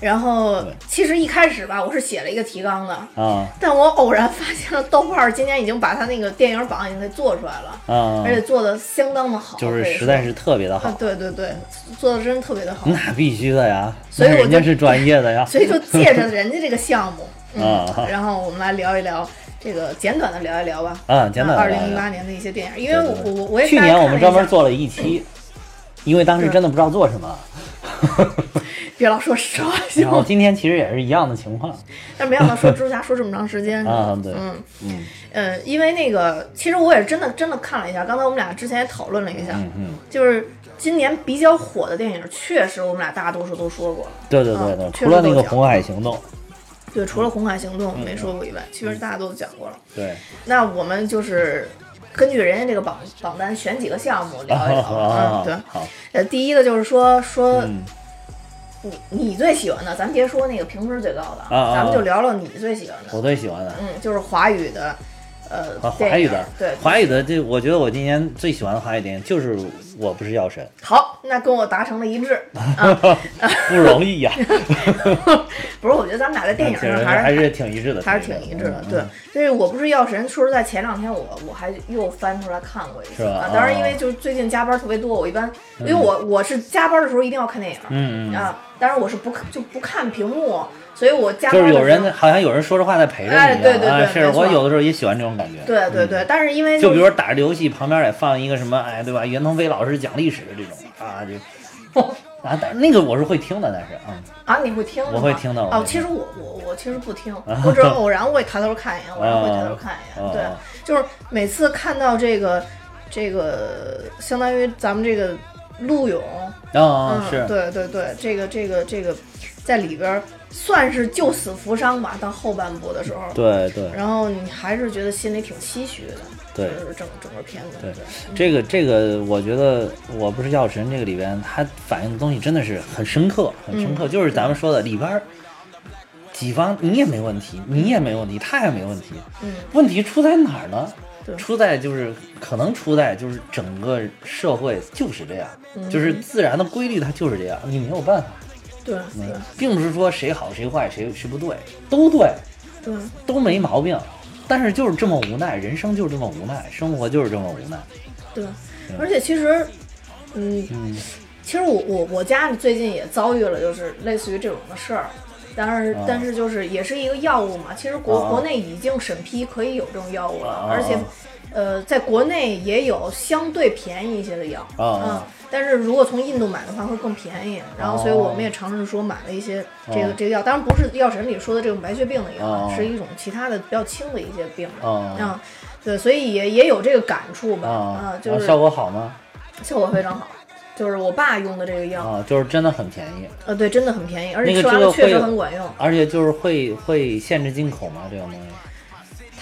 然后其实一开始吧，我是写了一个提纲的，啊。但我偶然发现了豆瓣儿今年已经把他那个电影榜已经给做出来了，啊。而，且做的相当的好，就是实在是特别的啊好，，对对对，做的真的特别的好，(laughs) 那必须的呀，所以人家是专业的呀，(laughs) 所以就借着人家这个项目，(laughs) 嗯啊，然后我们来聊一聊这个简短的聊一聊吧。啊，简短二零一八年的一些电影，因为我我我也去年我们专门做了一期，因为当时真的不知道做什么，别老说实话行然后吗？今天其实也是一样的情况。但没想到说蜘蛛侠说这么长时间。啊，对，嗯。嗯。嗯，因为那个其实我也是真的真的看了一下，刚才我们俩之前也讨论了一下，嗯嗯，就是今年比较火的电影，确实我们俩大多数都说过了。对对对对除了那个《红海行动》，对，除了《红海行动》嗯没说过以外，其实大家都讲过了。对，那我们就是根据人家这个榜榜单选几个项目聊一聊。啊嗯，对。好，呃，第一个就是说说嗯你你最喜欢的，咱别说那个评分最高的，咱们就聊聊你最喜欢的。我最喜欢的。嗯，就是华语的，呃，华语的，对，华语的，这我觉得我今年最喜欢的华语电影就是《我不是药神好，那跟我达成了一致 (laughs) 啊。》，不容易呀，(laughs) 不是，我觉得咱们俩在电影上还是还是挺一致的，还是挺一致的嗯。对，所以我不是药神，说实在，前两天我我还又翻出来看过一次是吧啊。当然，啊因为就是最近加班特别多，我一般因为我我是加班的时候一定要看电影嗯嗯，啊，当然我是不看就不看屏幕，所以我加班就是有人好像有人说着话在陪着你对对对啊是我有的时候也喜欢这种感觉，嗯对对对，但是因为就比如说打着游戏旁边也放一个什么，哎，对吧？袁腾飞老师讲历史的这种啊，就 (laughs) 啊，但那个我是会听的，但是嗯，啊，你会听？我会听的哦，其实我我我其实不听，(laughs) 我只是偶然会抬头看一眼，偶然会抬头看一眼。对就是每次看到这个这个，相当于咱们这个陆勇，啊、嗯，是，对对对，这个这个这个在里边算是救死扶伤吧，到后半部的时候。对对然后你还是觉得心里挺唏嘘的，对就是整整个片子，对对，这个这个，我觉得我不是药神这个里边，它反映的东西真的是很深刻，很深嗯刻。就是咱们说的里边儿几方你也没问题，你也没问题，他也没问题，嗯，问题出在哪儿呢？出在就是可能出在就是整个社会就是这样，嗯就是自然的规律，它就是这样，你没有办法。对并不是说谁好谁坏谁谁不对，都对，对。都没毛病。但是就是这么无奈，人生就是这么无奈，生活就是这么无奈。对，而且其实，嗯，嗯。其实我我我家里最近也遭遇了，就是类似于这种的事儿。但是啊。但是就是也是一个药物嘛，其实国、啊。国内已经审批可以有这种药物了，啊。而且，呃，在国内也有相对便宜一些的药，嗯，但是如果从印度买的话会更便宜。然后所以我们也尝试说买了一些这个、啊这个药，当然不是药神里说的这种白血病的药，啊是一种其他的比较轻的一些病。啊嗯，对，所以也也有这个感触吧，啊啊，就是效果好吗？效果非常好，就是我爸用的这个药，啊，就是真的很便宜，呃，对，真的很便宜，而且那个吃完了确实很管用。而且就是会会限制进口吗？这种东西？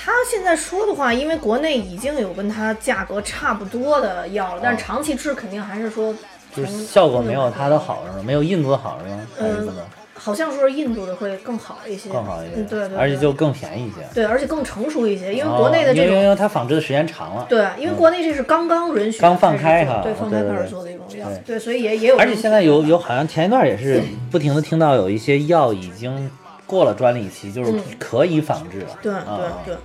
他现在说的话，因为国内已经有跟它价格差不多的药了，但是长期吃肯定还是说哦就是效果没有它的好是吗？没有印度的好是吗？还是嗯怎么好像说是印度的会更好一些，更好一些？嗯，对对，对而且就更便宜一些。对，而且更成熟一些，因为国内的这哦因为种。因为它仿制的时间长了。对，因为国内这是刚刚允许刚放开哈对，放开开始做的一种药对，对，所以也也有。而且现在有有好像前一段也是 (clears throat) 不停的听到有一些药已经过了专利期，就是嗯可以仿制了。对啊对对，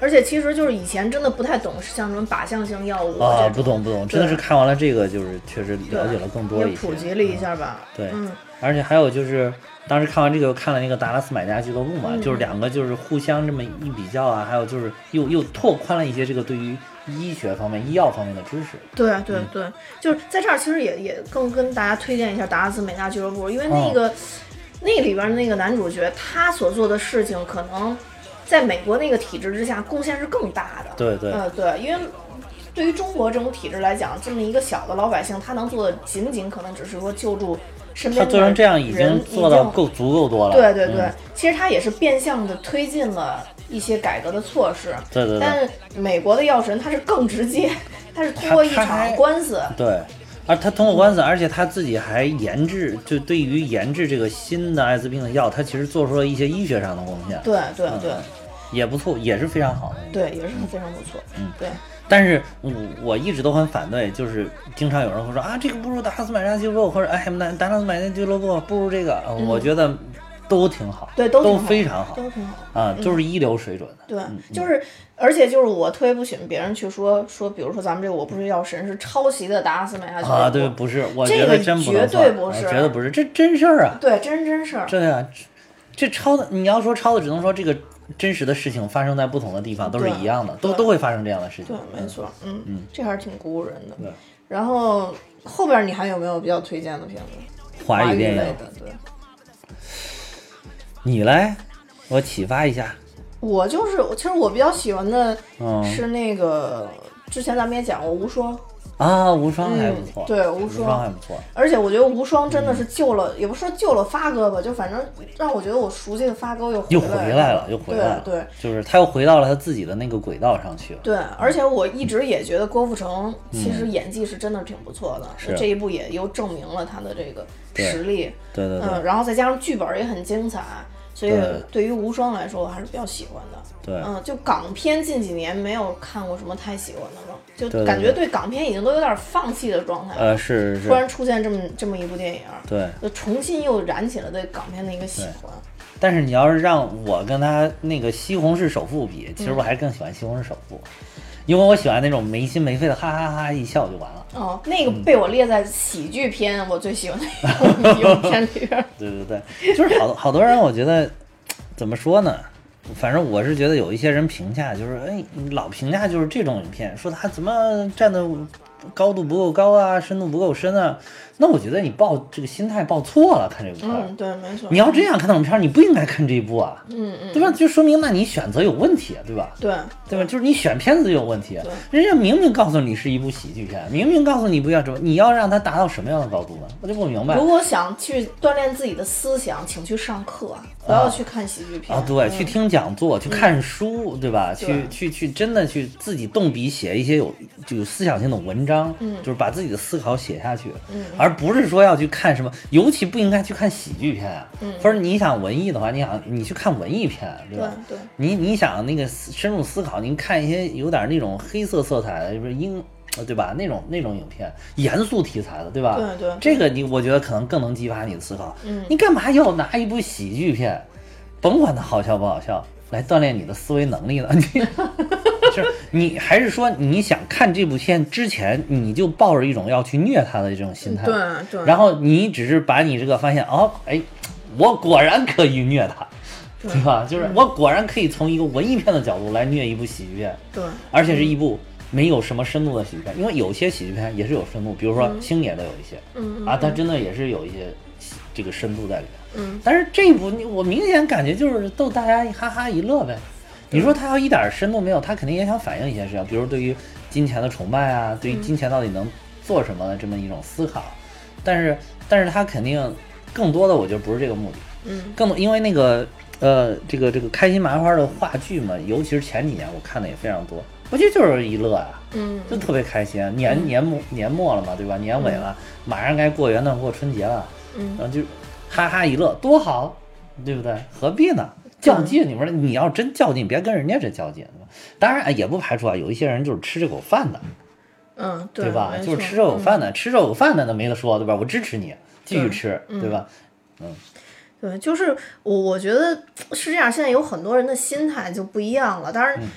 而且其实就是以前真的不太懂，像什么靶向性药物啊，不懂不懂，真的是看完了这个，就是确实了解了更多也一些，普及了一下吧。对。嗯，而且还有就是，当时看完这个，又看了那个达拉斯买家俱乐部嘛，嗯。就是两个就是互相这么一比较啊，还有就是又又拓宽了一些这个对于医学方面、医药方面的知识。对嗯。对。对，就是在这儿，其实也也更跟大家推荐一下达拉斯买家俱乐部，因为那哦。个、那里边那个男主角他所做的事情，可能在美国那个体制之下贡献是更大的。对对呃对，因为。对于中国这种体制来讲，这么一个小的老百姓，他能做的仅仅可能只是说救助身边的他做成这样已经做到够足够多了。对对对，嗯其实他也是变相的推进了一些改革的措施。对对对但是美国的药神他是更直接，(laughs) 他是通过一场官司，对，而他通过官司，而且他自己还研制，就对于研制这个新的艾滋病的药，他其实做出了一些医学上的贡献，对对对也不错，也是非常好的。对，也是非常不错。嗯，对，但是我我一直都很反对，就是经常有人会说啊，这个不如达拉斯买家俱乐部，或者哎达达拉斯买家俱乐部不如这个，嗯我觉得都挺好，对都都非常好都挺好。啊，就是一流水准的。对，嗯就是，而且就是我特别不喜欢别人去说说，比如说咱们这个我不是药神是抄袭的达拉斯买家俱乐部啊，对，不是，我这个觉得真不绝能算啊对不是绝对不是，这真事儿啊，对，真真事儿。对啊，这这抄的，你要说抄的，只能说这个真实的事情发生在不同的地方都是一样的，都都会发生这样的事情对。，没错，嗯嗯这还是挺鼓舞人的。对，然后后边你还有没有比较推荐的片子？华语电影，类的，对。你来，我启发一下。我就是，其实我比较喜欢的嗯是那个，之前咱们也讲过无双，啊，无双还不错，嗯对无无双双还不错。而且我觉得无双真的嗯是救了，也不是说救了发哥吧，就反正让我觉得我熟悉的发哥又又回回来了，又回来了，对对。就是他又回到了他自己的那个轨道上去了。对，而且我一直也觉得郭富城其实演技是真的挺不错的，是。这一部也又证明了他的这个实力。对对对。嗯，然后再加上剧本也很精彩，所以对。对于无双来说，我还是比较喜欢的。对。嗯，就港片近几年没有看过什么太喜欢的了，就感觉对港片已经都有点放弃的状态了。呃，是是突然出现这么这么一部电影，对。就重新又燃起了对港片的一个喜欢。但是你要是让我跟他那个《西红柿首富》比，其实嗯我还是更喜欢《西红柿首富》，因为我喜欢那种没心没肺的哈哈哈一笑就完了。哦，那个嗯被我列在喜剧片我最喜欢的一部 (laughs) 片里边。对对对，就是好多好多人，我觉得怎么说呢？反正我是觉得有一些人评价就是，哎，老评价就是这种影片，说他怎么站的高度不够高啊，深度不够深啊。那我觉得你抱这个心态抱错了，看这部片儿。嗯，对，没错。你要这样看那种片儿，你不应该看这一部啊，嗯嗯，对吧？就说明那你选择有问题，对吧？对对吧？就是你选片子就有问题，人家明明告诉你是一部喜剧片，明明告诉你不要这么，你要让它达到什么样的高度呢？我就不明白如果想去锻炼自己的思想，请去上课，不要去看喜剧片啊，对，嗯去听讲座，去看书，对吧？去去去，真的去自己动笔写一些有就有思想性的文章，嗯就是把自己的思考写下去，嗯而不是说要去看什么，尤其不应该去看喜剧片啊，嗯或者你想文艺的话，你想你去看文艺片，对吧？对对你你想那个深入思考，您看一些有点那种黑色色彩的，就是英，呃对吧？那种那种影片，严肃题材的，对吧？对对对这个你我觉得可能更能激发你的思考。嗯你干嘛要拿一部喜剧片，甭管它好笑不好笑，来锻炼你的思维能力呢？(laughs) 你是你还是说你想看这部片之前，你就抱着一种要去虐他的这种心态？对对然后你只是把你这个发现哦，哎，我果然可以虐他。对吧？就是我果然可以从一个文艺片的角度来虐一部喜剧片，对而且是一部没有什么深度的喜剧片。因为有些喜剧片也是有深度，比如说嗯星爷的有一些，嗯啊，他真的也是有一些这个深度在里面。嗯，但是这一部你我明显感觉就是逗大家哈哈一乐呗。你说他要一点深度没有，他肯定也想反映一些事情，比如对于金钱的崇拜啊，对于金钱到底能做什么的这么一种思考。但是，但是他肯定更多的，我觉得不是这个目的。嗯，更多因为那个呃，这个这个开心麻花的话剧嘛，尤其是前几年我看的也非常多，我觉得就是一乐啊，嗯就特别开心。年年末年末了嘛，对吧？年尾了，马上该过元旦过春节了，嗯然后就哈哈一乐，多好，对不对？何必呢？较劲，你说你要真较劲，别跟人家这较劲？当然哎也不排除啊，有一些人就是吃这口饭的，嗯，对吧？就是吃这口饭的，吃这口饭的那没得说，对吧？我支持你继续吃，对吧？嗯对，就是我我觉得是这样。现在有很多人的心态就不一样了。当然，嗯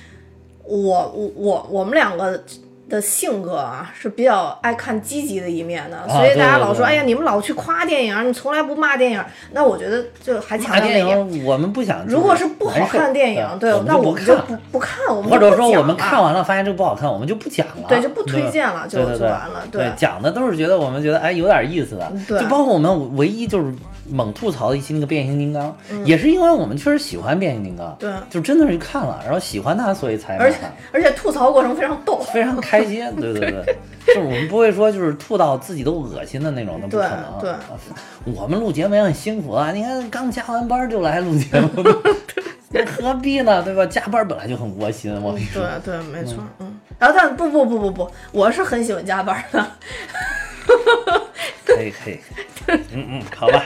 我我我我们两个的性格啊是比较爱看积极的一面的，所以大家老说，对哎呀，你们老去夸电影，你从来不骂电影。那我觉得就还强骂电。影我们不想，如果是不好看的电影，对，那我我们就不不看，我们或者说我们看完了发现这个不好看，我们就不讲了，对就不推荐了就就完了对对讲的都是觉得我们觉得哎有点意思的，对就包括我们唯一就是猛吐槽的一期那个变形金刚，嗯也是因为我们确实喜欢变形金刚，对就真的是看了，然后喜欢它，所以才而且买。而且吐槽过程非常逗。非常开心，(laughs) 对对对，就是我们不会说就是吐到自己都恶心的那种，那不可能。对我们录节目也很辛苦啊，你看刚加完班就来录节目，(laughs) 那何必呢？对吧？加班本来就很窝心，我跟你说对。对，没错，嗯。然后但不不不不不，我是很喜欢加班的。可以可以，(laughs) 嗯嗯，好吧，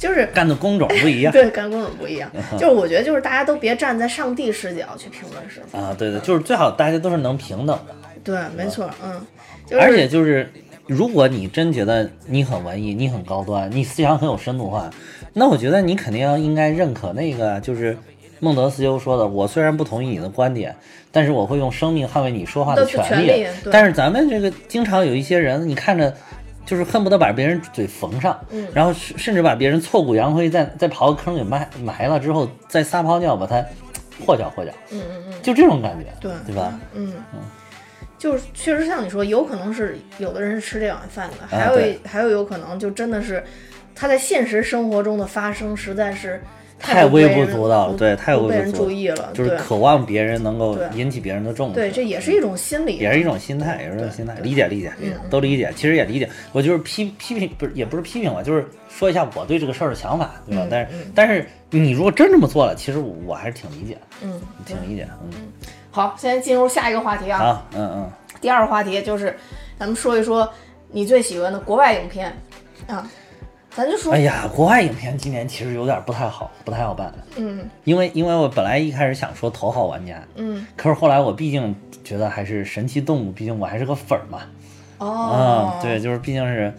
就是干的工种不一样 (laughs) 对，干工种不一样。就是我觉得，就是大家都别站在上帝视角去评论事情。啊，对对，就是最好大家都是能平等的，对，没错，嗯，就是、而且就是如果你真觉得你很文艺，你很高端，你思想很有深度的话，那我觉得你肯定要应该认可那个就是孟德斯鸠说的，我虽然不同意你的观点，但是我会用生命捍卫你说话的的权利但是咱们这个经常有一些人，你看着。就是恨不得把别人嘴缝上，嗯然后甚甚至把别人挫骨扬灰，再再刨个坑给埋埋了之后，再撒泡尿把它和搅和搅，嗯嗯嗯，就这种感觉，对对吧？嗯嗯，就是确实像你说，有可能是有的人是吃这碗饭的，还有一啊还有有可能就真的是他在现实生活中的发生实在是太微不足道了对太微不足注意了，就是渴望别人能够引起别人的重视，对，这也是一种心理，也是一种心态，也是一种心态，理解理解都理解，其实也理解。我就是批批评，不是也不是批评吧，就是说一下我对这个事儿的想法，对吧？但是但是你如果真这么做了，其实我还是挺理解的，嗯，挺理解的。嗯，好，现在进入下一个话题啊，好，嗯嗯，第二个话题就是咱们说一说你最喜欢的国外影片啊，咱就说哎呀，国外影片今年其实有点不太好，不太好办，嗯。因为因为我本来一开始想说头号玩家，嗯。可是后来我毕竟觉得还是神奇动物，毕竟我还是个粉儿嘛，哦。啊，对，就是毕竟是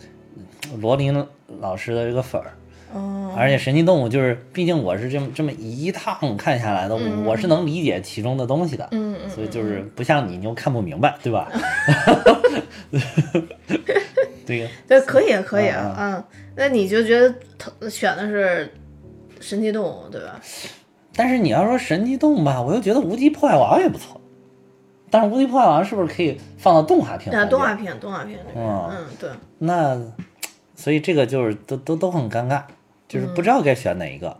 罗琳老师的这个粉儿。哦。而且神奇动物就是，毕竟我是这么这么一趟看下来的，我是能理解其中的东西的，嗯嗯所以就是不像你，你又看不明白，对吧？(laughs) 对呀，对，可以可以啊嗯，那你就觉得他选的是神奇动物对吧？但是你要说神奇动物吧，我又觉得无敌破坏王也不错。但是无敌破坏王是不是可以放到动画片啊，动画片动画片里面，嗯嗯对，那，所以这个就是都都都很尴尬，就是嗯不知道该选哪一个。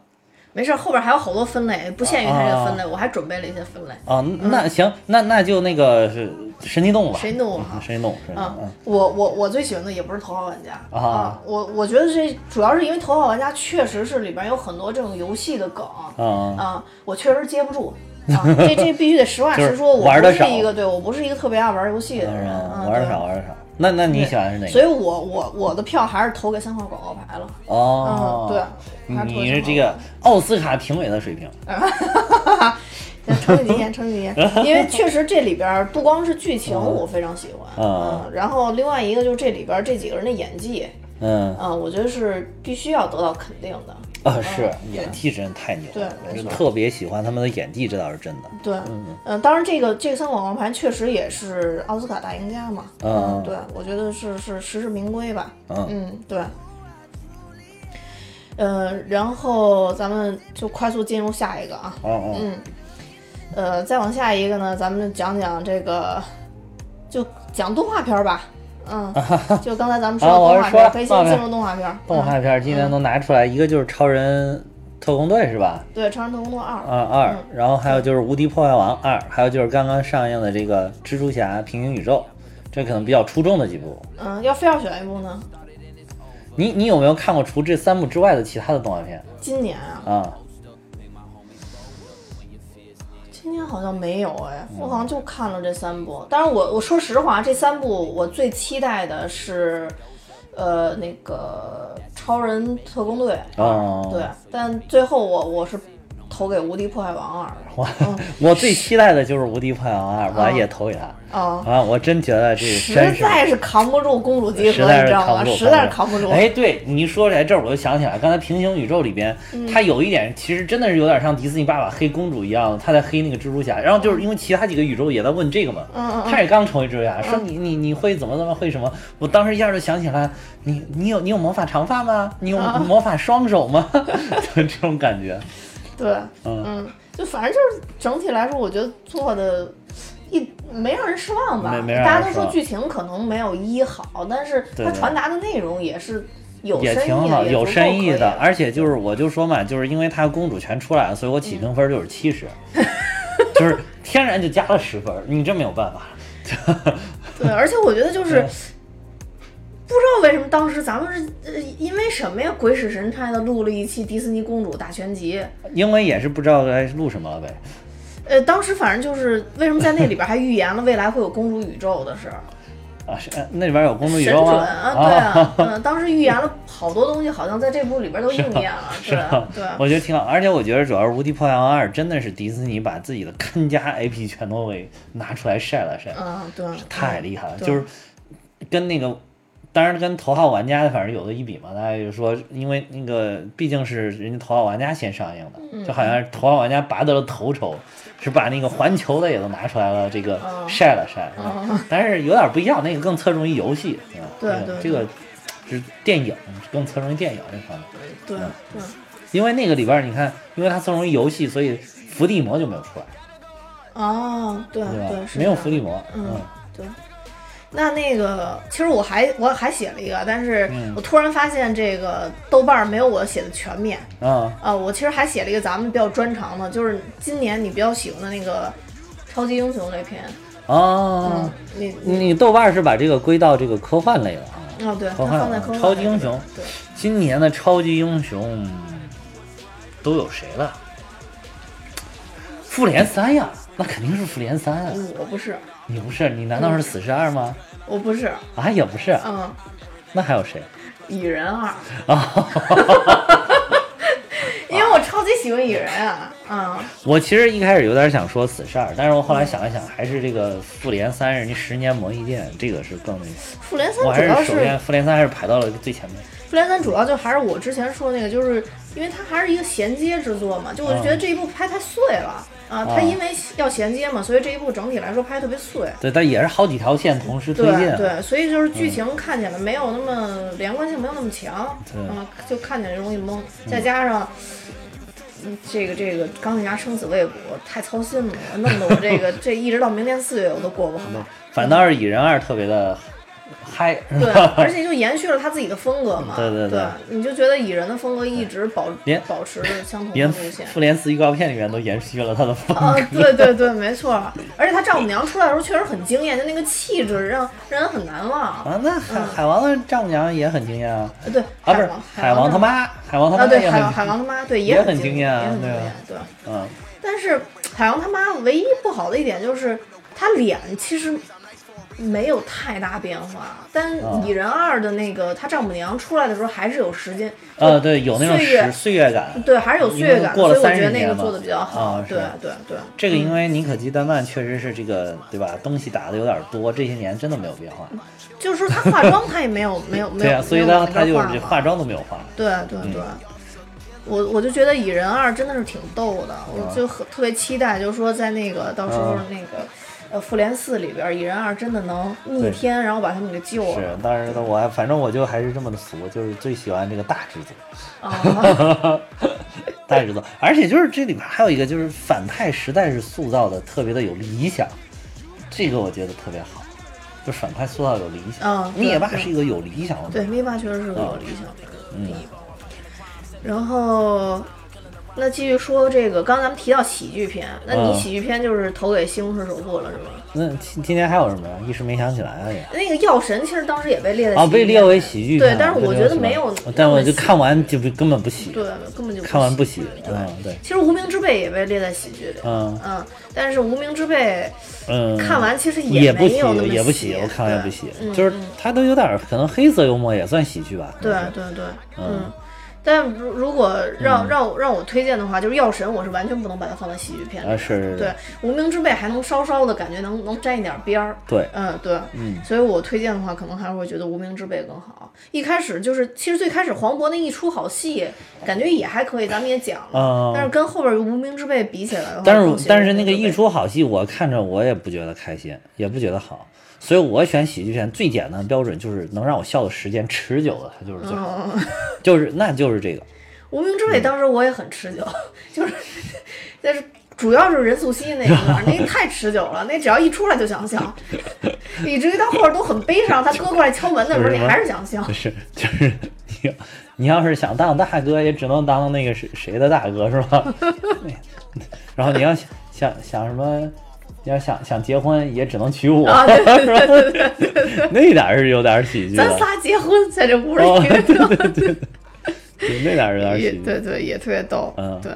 没事，后边还有好多分类，不限于它这个分类，啊我还准备了一些分类。哦，那行，那那就那个是神奇动物吧。神奇动物神奇动物。嗯，我我我最喜欢的也不是头号玩家啊我我觉得这主要是因为头号玩家确实是里边有很多这种游戏的梗嗯啊，我确实接不住。(laughs) 啊，这这必须得实话实说，我不是一个对我不是一个特别爱玩游戏的人，嗯，啊玩的少玩的少。那那你喜欢是哪个所以？我我我的票还是投给三块广告牌了。哦嗯，，对，你是这个奥斯卡评委的水平。(laughs) 成绩极限，成绩极限。因为确实这里边儿不光是剧情我非常喜欢，嗯然后另外一个就是这里边儿这几个人的演技，嗯，嗯，我觉得是必须要得到肯定的。啊，是嗯演技真的太牛了，对我是没错特别喜欢他们的演技，这倒是真的。对，嗯、当然这个这个三广告牌确实也是奥斯卡大赢家嘛，嗯对，我觉得是是实至名归吧，嗯嗯，对。嗯，然后咱们就快速进入下一个啊，哦哦，嗯，呃，再往下一个呢，咱们就讲讲这个，就讲动画片儿吧。嗯，就刚才咱们说的动画片儿，可以先进入动画片儿。动画嗯片今年能拿出来，一个就是超人特工队是吧？对《超人特工队二》啊二嗯，然后还有就是无敌破坏王二，还有就是刚刚上映的这个蜘蛛侠平行宇宙，这可能比较出众的几部。嗯，要非要选一部呢，你你有没有看过除这三部之外的其他的动画片今年啊，啊？今年好像没有哎，嗯我好像就看了这三部。但是我我说实话，这三部我最期待的是，呃，那个《超人特工队》哦对，但最后我我是投给《无敌破坏王二》我嗯 (laughs) 我最期待的就是无敌破坏王二，我也投给他啊。啊！我真觉得这个实在是扛不住公主集合，实在是你知道吗？扛不住，实在是扛不住。哎，对你一说起来这儿，我就想起来，刚才平行宇宙里边，嗯它有一点其实真的是有点像迪士尼爸爸黑公主一样，他在黑那个蜘蛛侠，然后就是因为其他几个宇宙也在问这个嘛，他也刚成为蜘蛛侠，说你你你会怎么怎么会什么，我当时一下就想起来，你你有你有魔法长发吗？你有啊魔法双手吗？(laughs) 就这种感觉，对，嗯嗯，就反正就是整体来说，我觉得做的一没让人失望吧。没没让人大家都说剧情可能没有一好，但是它传达的内容也是有也挺好，有深意的，而且就是我就说嘛，就是因为他公主全出来了，所以我起评分就是七十，就是天然就加了十分，你这没有办法。(laughs) 对，而且我觉得就是嗯不知道为什么当时咱们是呃因为什么呀？鬼使神差的录了一期迪士尼公主大全集。因为也是不知道该录什么了呗。呃，当时反正就是为什么在那里边还预言了未来会有公主宇宙的事儿。啊，是呃那里边有公主宇宙吗？准啊，对啊，嗯，当时预言了好多东西，好像在这部里边都应验了，(laughs) 是吧对？对。我觉得挺好，而且我觉得主要是《无敌破坏王二》真的是迪士尼把自己的看家 IP 全都给拿出来晒了晒，嗯，对，太厉害了，对就是跟那个。当然，跟头号玩家反正有的一比嘛，大家就说，因为那个毕竟是人家头号玩家先上映的，嗯。就好像是头号玩家拔得了头筹，是把那个环球的也都拿出来了，这个哦。晒了晒，嗯但是有点不一样，那个更侧重于游戏，啊，对这个对。这个是电影，更侧重于电影这方面。对嗯。对，因为那个里边你看，因为它侧重于游戏，所以伏地魔就没有出来，哦，对对没有伏地魔，嗯嗯，对。那那个，其实我还我还写了一个，但是嗯我突然发现这个豆瓣儿没有我写的全面啊啊。我其实还写了一个咱们比较专长的，就是今年你比较喜欢的那个超级英雄那篇。哦嗯，，你你你豆瓣儿是把这个归到这个科幻类了啊？哦，对，它科幻啊放在科幻超级英雄对，今年的超级英雄都有谁了？复联三呀，那肯定是复联三啊！嗯我不是，你不是？你难道是死侍二吗？我不是，啊，也不是，嗯，那还有谁？蚁人二，啊，(laughs) 因为我超级喜欢蚁人啊，嗯，我其实一开始有点想说死侍二，但是我后来想了想，还是这个复联三人家十年磨一剑，这个是更那个。复联三我还是首先复联三还是排到了最前面。复联三主要就还是我之前说的那个，就是因为它还是一个衔接之作嘛，就我就觉得这一部拍太碎了啊，它因为要衔接嘛，所以这一部整体来说拍得特别碎。对，但也是好几条线同时推对进。对，所以就是剧情看起来没有那么连贯性，没有那么强，嗯，就看起来容易懵，再加上。嗯，这个这个钢铁侠生死未卜太操心了，弄得我这个 (laughs) 这一直到明年四月我都过不好。反倒是蚁人二特别的嗨。对，而且就延续了他自己的风格嘛。(laughs) 对对对你就觉得蚁人的风格一直保连保持着相同的连路线。复联四预告片里面都延续了他的风啊，格。对对对，没错。而且他丈母娘出来的时候确实很惊艳，就那个气质让让人很难忘。啊，那海海王的丈母娘也很惊艳啊！呃对，啊，不是王海王他妈，海王他啊，对，妈也很海王海王他妈，对，也很惊艳啊也很惊对啊艳，对。嗯，但是海王他妈唯一不好的一点就是他脸其实没有太大变化，但啊。蚁人二的那个他丈母娘出来的时候还是有时间，呃，对，有那种岁月岁月感。对，还是有岁月感的，过了所以我觉得30年嘛。那个做的比较好。对对对，这个因嗯为妮可基德曼确实是这个对吧，东西打的有点多，这些年真的没有变化。就是说他化妆他也没有没有 (laughs) 没有，对啊，所以没有往那他他就是化妆都没有化。对对嗯。对，我我就觉得蚁人二真的是挺逗的，我就很特别期待，就是说在那个到时候啊。那个。呃，复联四里边，蚁人二真的能逆天，然后把他们给救是了。，但是呢，我还反正我就还是这么的俗，就是最喜欢这个大制作。啊，(laughs) 大制作，而且就是这里边还有一个，就是反派实在是塑造的特别的有理想，这个我觉得特别好，就反派塑造有理想。灭霸是一个有理想的对，灭霸确实是个有理想的人。嗯，然后，那继续说这个，刚刚咱们提到喜剧片，那你嗯喜剧片就是投给《西红柿首富》了，是吗？那今今年还有什么呀？一时没想起来啊也。那个药神其实当时也被列在啊，被列为喜剧对，但是我觉得没有，但我就看完就不根本不喜，对，根本就看完不喜，对嗯，对，其实《无名之辈》也被列在喜剧里，嗯嗯，但是《无名之辈嗯，》看完其实也不喜没有那么也不喜，我看完也不喜，嗯就是嗯他都有点儿可能黑色幽默也算喜剧吧，对对对，嗯嗯。但如如果让嗯让我让我推荐的话，就是《药神》，我是完全不能把它放在喜剧片里。啊是，对，《无名之辈》还能稍稍的感觉能能沾一点边儿。对，嗯，对，嗯所以我推荐的话，可能还是会觉得《无名之辈》更好。一开始就是，其实最开始黄渤那一出好戏，感觉也还可以，咱们也讲了。嗯但是跟后边《无名之辈》比起来的话，但是但是那个一出好戏，我看着我也不觉得开心，也不觉得好，所以我选喜剧片最简单的标准就是能让我笑的时间持久的，它就是最好，嗯，(laughs) 就是那就是这个，无名之辈当时我也很持久，(laughs) 就是，但是主要是任素汐那一段，那个太持久了，那只要一出来就想笑，(laughs) 以至于到后边都很悲伤。他哥过来敲门的时候，你还是想笑不。是就是你要你要是想当大哥，也只能当那个谁谁的大哥是吧？然后你要想想想什么？你要想想结婚，也只能娶我，啊，对对对对 (laughs) 对，那点儿是有点儿喜剧的，咱仨结婚在这屋里，哦，(laughs) 对对对对，那点儿有点儿喜剧，对对也特别逗，嗯对。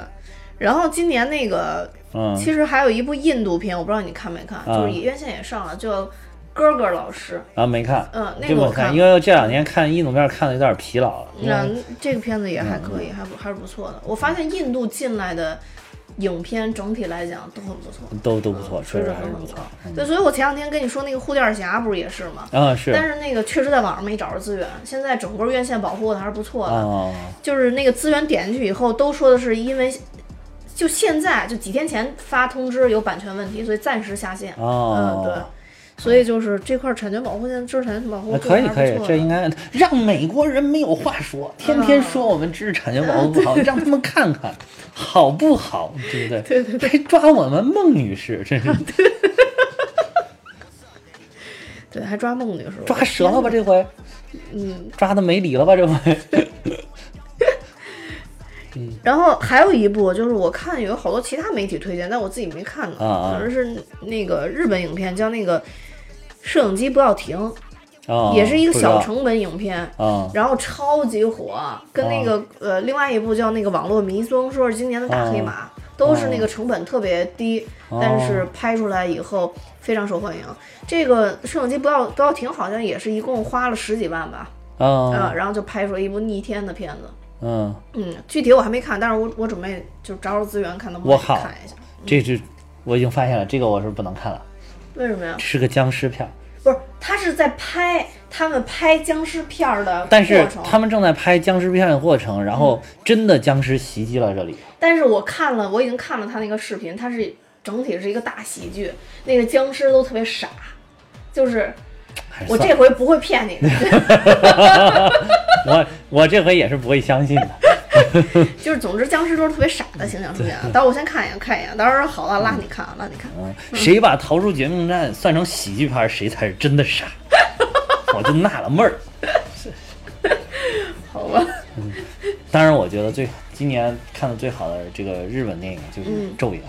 然后今年那个嗯，其实还有一部印度片，我不知道你看没看，啊就是院线也上了，叫哥哥老师，啊，没看，嗯那个我看因为这两年看印度片看的有点疲劳了。那嗯，这个片子也还可以，还不还是不错的。我发现印度进来的影片整体来讲都很不错，都都不错，确实还是不错。。嗯对，所以我前两天跟你说那个护垫侠不是也是吗？啊，是但是那个确实在网上没找着资源，现在整个院线保护的还是不错的。啊，就是那个资源点进去以后，都说的是因为就现在就几天前发通知有版权问题，所以暂时下线。哦嗯，对。所以就是这块产权保护，现在知识产权保护可以可以这应该让美国人没有话说，天天说我们知识产权保护不好，(laughs) 让他们看看好不好，对不对？对对对还抓我们孟女士，真是 (laughs) 对，还抓孟女士，抓折了吧这回？嗯，抓的没理了吧这回？(laughs) 然后还有一部，就是我看有好多其他媒体推荐，但我自己没看呢。啊啊反正是那个日本影片，叫那个《摄影机不要停》，啊，也是一个小成本影片。啊然后超级火，跟那个、呃，另外一部叫那个《网络迷踪》，说是今年的大黑马，都是那个成本特别低，哦但是拍出来以后非常受欢迎。这个摄影机不要不要停，好像也是一共花了十几万吧，啊、啊然后就拍出了一部逆天的片子。嗯，嗯，具体我还没看，但是我我准备就找找资源看能不能看一下。这这我已经发现了，这个我是不能看了，为什么呀？是个僵尸片儿，不是，他是在拍他们拍僵尸片儿的但是他们正在拍僵尸片的过程，然后真的僵尸袭击了这里。但是我看了，我已经看了他那个视频，他是整体是一个大喜剧，那个僵尸都特别傻，就是我这回不会骗你的，(laughs) 我我这回也是不会相信的。(laughs) 就是总之僵尸都是特别傻的形象出现。到时候我先看一眼，看一眼，到时候好了拉你看，拉你看。嗯，谁把《逃出绝命站》算成喜剧片，谁才是真的傻。(laughs) 我就纳了闷儿。好吧，嗯当然，我觉得最今年看的最好的这个日本电影就是嗯《咒怨》，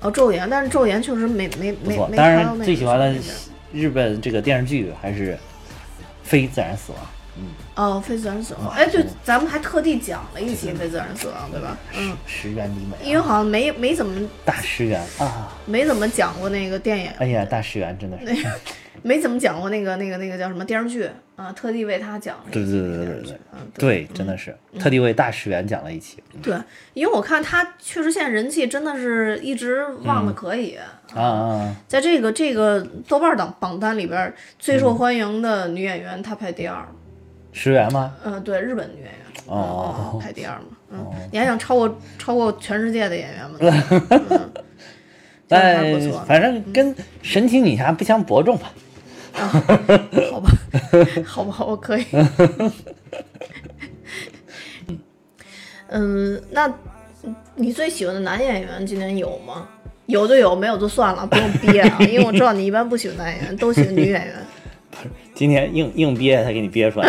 哦，咒怨，但是咒怨确实没没不错。没没当然，最喜欢的日本这个电视剧还是《非自然死亡》。嗯哦，非自然死亡。哇哎，对，咱们还特地讲了一期非自然死亡，对吧？嗯，石原里美因为好像没没怎么大石原啊！没怎么讲过那个电影，哎呀，大石原真的是，(laughs) 没怎么讲过那个那个那个叫什么电视剧啊，特地为他讲对期对对对对对，真的是特地为大石原讲了一期对，因为我看他确实现在人气真的是一直旺的可以，啊啊！在这个这个豆瓣榜榜单里边最嗯受欢迎的女演员，她排第二。石原吗？嗯、对，日本女演员，哦嗯嗯排第二嘛。嗯，你还想超过超过全世界的演员吗？(laughs) 嗯，这还但不错。反正跟神奇女侠不相伯仲吧。好吧，(laughs) 好吧，我可以。(laughs) 嗯，那你最喜欢的男演员今年有吗？有就有，没有就算了，不用 (laughs) 憋啊，因为我知道你一般不喜欢男演员，都喜欢女演员。今天硬硬憋才给你憋出来。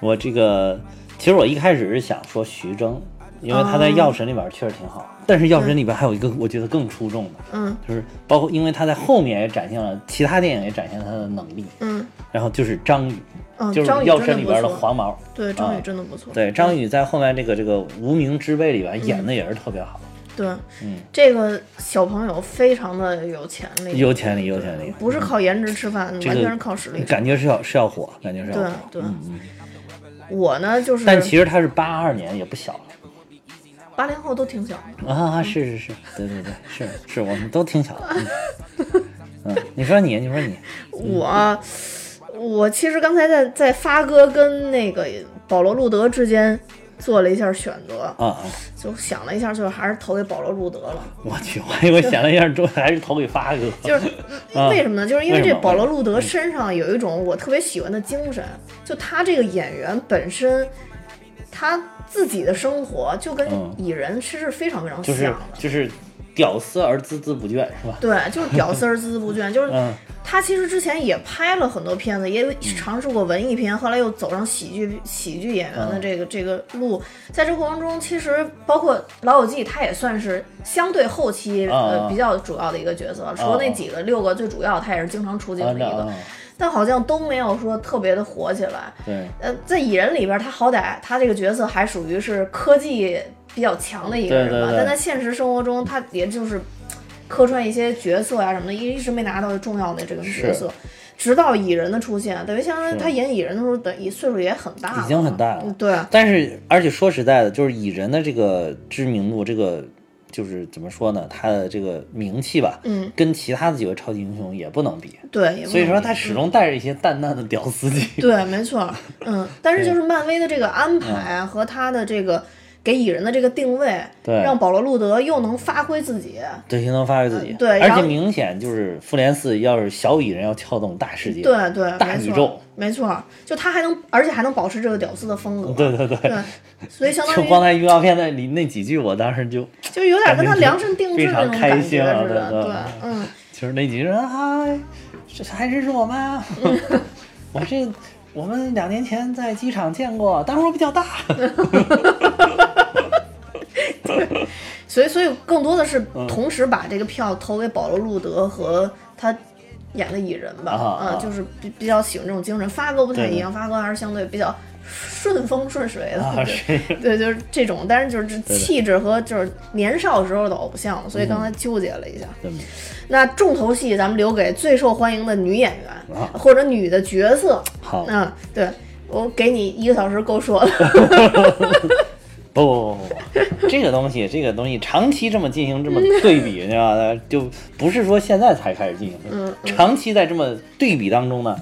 我这个其实我一开始是想说徐峥，因为他在《药神》里边确实挺好，但是《药神》里边还有一个我觉得更出众的，嗯就是包括因为他在后面也展现了其他电影也展现了他的能力，嗯然后就是张宇，嗯，就是《药神》里边的黄毛，对，张宇啊真的不错。对张宇在后面这个这个《无名之辈》里边演的也是特别好，对，嗯，这个小朋友非常的有潜力，有潜力有潜力，不是靠颜值吃饭，这个完全是靠实力。感觉是要是要火，感觉是要对火，对嗯嗯。我呢，就是但其实他是八二年，也不小了。八零后都挺小的。啊，是是是，对对对，是是，我们都挺小的。嗯，嗯你说你，你说你，(laughs) 我我其实刚才在在发哥跟那个保罗路德之间做了一下选择，啊啊，就想了一下，最后还是投给保罗路德了。我去，我还以为想了一下，之后还是投给发哥。就是啊为什么呢？(laughs) 就是因为这保罗路德身上有一种我特别喜欢的精神，就他这个演员本身，他自己的生活就跟嗯。蚁人其实非常非常像的。就是屌丝而孜孜不倦，是吧？对，就是屌丝而孜孜不倦，(laughs) 就是嗯。他其实之前也拍了很多片子，也尝试过文艺片，后来又走上喜剧喜剧演员的嗯。这个、这个路。在这过程中，其实包括《老友记》，他也算是相对后期、啊呃比较主要的一个角色，除了那几个六个最主要，他也是经常出镜的一个，但好像都没有说特别的火起来。对，呃，在蚁人里边，他好歹他这个角色还属于是科技比较强的一个人吧，对对对但在现实生活中，他也就是客串一些角色呀、什么的，一一直没拿到重要的这个角色。直到蚁人的出现，等于相当于他演蚁人的时候，等于岁数也很大了，已经很大了嗯对，但是，而且说实在的，就是蚁人的这个知名度，这个就是怎么说呢？他的这个名气吧，嗯，跟其他的几位超级英雄也不能比。对，所以说，他始终带着一些淡淡的屌丝气。对，没错，(laughs) 嗯，但是就是漫威的这个安排啊，和他的这个给蚁人的这个定位，对让保罗路德又能发挥自己，对，又能发挥自己。嗯对而且明显就是复联四要是小蚁人要撬动大世界，对对，大宇宙，没错，就他还能，而且还能保持这个屌丝的风格，对对对对，所以相当于就光在预告片那里那几句，我当时就就有点跟他量身定制那种感觉似的，对嗯，就是那几句啊，这还认识我吗？(laughs) 我这我们两年前在机场见过，当时我比较大。(laughs) 对所以所以更多的是嗯同时把这个票投给保罗路德和他。演的蚁人吧，啊啊嗯，就是比比较喜欢这种精神。发哥不太一样，发哥还是相对比较顺风顺水的，啊，对 (laughs) 就是这种，但是就是气质和就是年少时候的偶像，所以刚才纠结了一下。对那重头戏咱们留给最受欢迎的女演员、啊或者女的角色。好，嗯，对我给你一个小时够说了。不不不不，这个东西，这个东西长期这么进行这么对比，你知道吧？就不是说现在才开始进行，嗯长期在这么对比当中呢，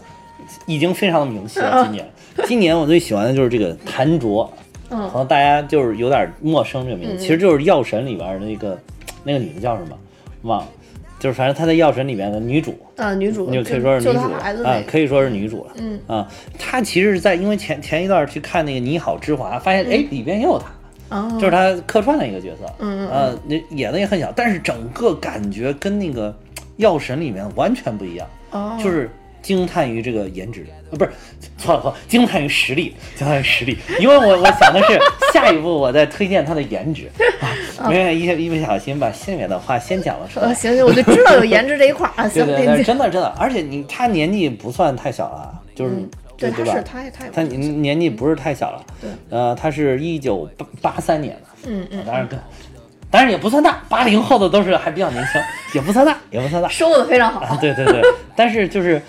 已经非常的明晰了。今年，(laughs) 今年我最喜欢的就是这个谭卓，嗯。可能大家就是有点陌生这个名字，嗯其实就是《药神》里边的那个那个女的叫什么？忘了，就是反正她在《药神》里面的女主，啊，女主你就可以说是女主啊可以说是女主了。嗯。啊，她其实是在因为前前一段去看那个《你好，之华》，发现哎里边也有她。哦，就是她客串的一个角色，嗯嗯呃，那演的也很小，但是整个感觉跟那个《药神》里面完全不一样，哦，就是惊叹于这个颜值，啊，不是，错了错了，惊叹于实力，惊叹于实力，因为我我想的是下一步我再推荐他的颜值，啊，(laughs) 没有一一不小心把心里面的话先讲了出呃，来。行行，我就知道有颜值这一块儿 (laughs) 啊。行，对对对，真的真的，而且你他年纪不算太小了，就是、嗯对，对吧他是？他也他也他年年纪不是太小了，对，呃，他是一九八八三年的，嗯嗯，当然跟，当然也不算大，八零后的都是还比较年轻，也不算大，也不算大。收的非常好。啊对对对，但是就是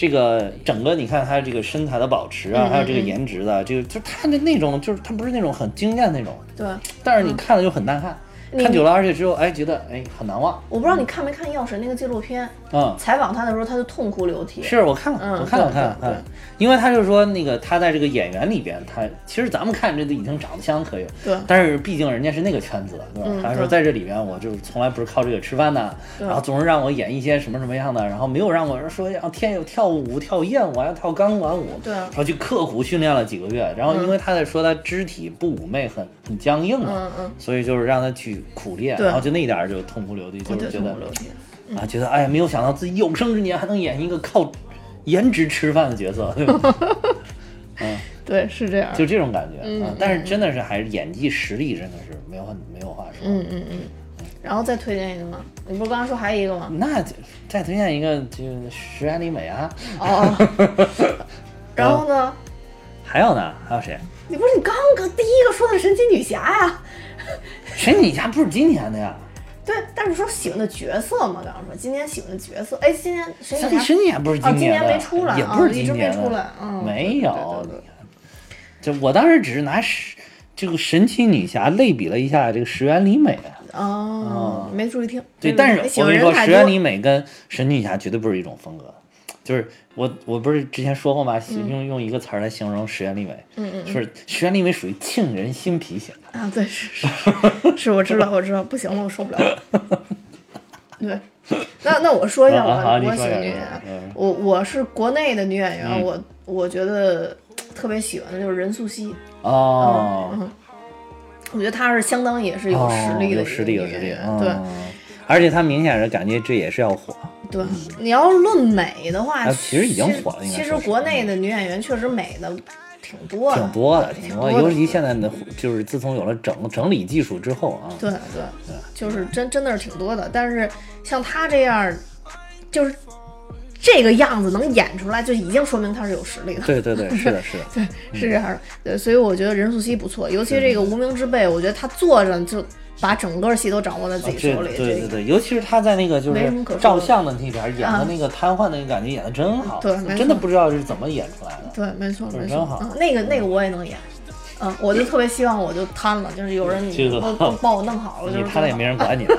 这个整个你看他这个身材的保持啊，嗯嗯还有这个颜值的，这个就是他的那种，就是他不是那种很惊艳那种，对，但是你看了就很难看，你看久了而且之后哎觉得哎很难忘，我不知道你看没看《药神》那个纪录片，嗯。采访他的时候他就痛哭流涕。是我看了，嗯我看了，我看了，对。看了，因为他就说那个他在这个演员里边，他其实咱们看这都已经长得相当可以了，对。但是毕竟人家是那个圈子的，对吧？嗯他说在这里边，我就从来不是靠这个吃饭的，对。然后总是让我演一些什么什么样的，然后没有让我说要天有跳舞、跳艳舞，要跳钢管舞，对。然后去刻苦训练了几个月，然后因为他在说他肢体不妩媚，很很僵硬嘛，嗯嗯，所以就是让他去苦练，然后就那一点儿就痛哭流涕，就，是觉得。啊，觉得哎呀，没有想到自己有生之年还能演一个靠颜值吃饭的角色，对吧？(laughs) 嗯，对，是这样。就这种感觉嗯啊。但是真的是还是演技实力真的是没有很没有话说。嗯嗯嗯。然后再推荐一个吗？你不是刚刚说还有一个吗？那就再推荐一个，就石原里美啊，哦。(laughs) 然后呢？还有呢，还有谁？你不是你刚刚第一个说的神奇女侠呀？(laughs) 神奇女侠不是今年的呀？对，但是说喜欢的角色嘛，刚刚说今年喜欢的角色，哎，今年神奇神女侠不是哦，今年年，没出来，也不是今年的，出来，嗯，没有。就我当时只是拿十这个神奇女侠类比了一下这个石原里美。哦，没注意听。对，嗯但是我跟你说，石原里美跟神奇女侠绝对不是一种风格。就是我我不是之前说过吗？用用一个词儿来形容石原里美，嗯嗯就是石原里美属于沁人心脾型的。啊，对，是是 (laughs) 是，是我知道，我知道，不行了，我受不了了。对，那那我说一下我、喜欢女演员，嗯我我是国内的女演员，嗯我我觉得特别喜欢的就是任素汐，哦，嗯，我觉得她是相当也是有实力的哦有实力，有实力女演员，，对嗯而且她明显是感觉这也是要火。对。你要论美的话，啊其实已经火了其实国内的女演员确实美的挺多的，挺多的，挺挺多的，尤其现在的，就是自从有了整整理技术之后啊，对对，就是真真的是挺多的。但是像她这样，就是这个样子能演出来，就已经说明她是有实力的。对对对，是的，(laughs) 是的，对，是这样的。对，所以我觉得任素汐不错，尤其这个无名之辈，我觉得她坐着就把整个戏都掌握在自己手里。这对对对，尤其是他在那个就是照相的那点儿演啊的那个瘫痪那个感觉演的真好，真的不知道是怎么演出来的。对，没错没真好，那个那个我也能演。嗯，我就特别希望我就瘫了，就是有人这个帮我弄好了，就是你瘫了也没人管你 (laughs)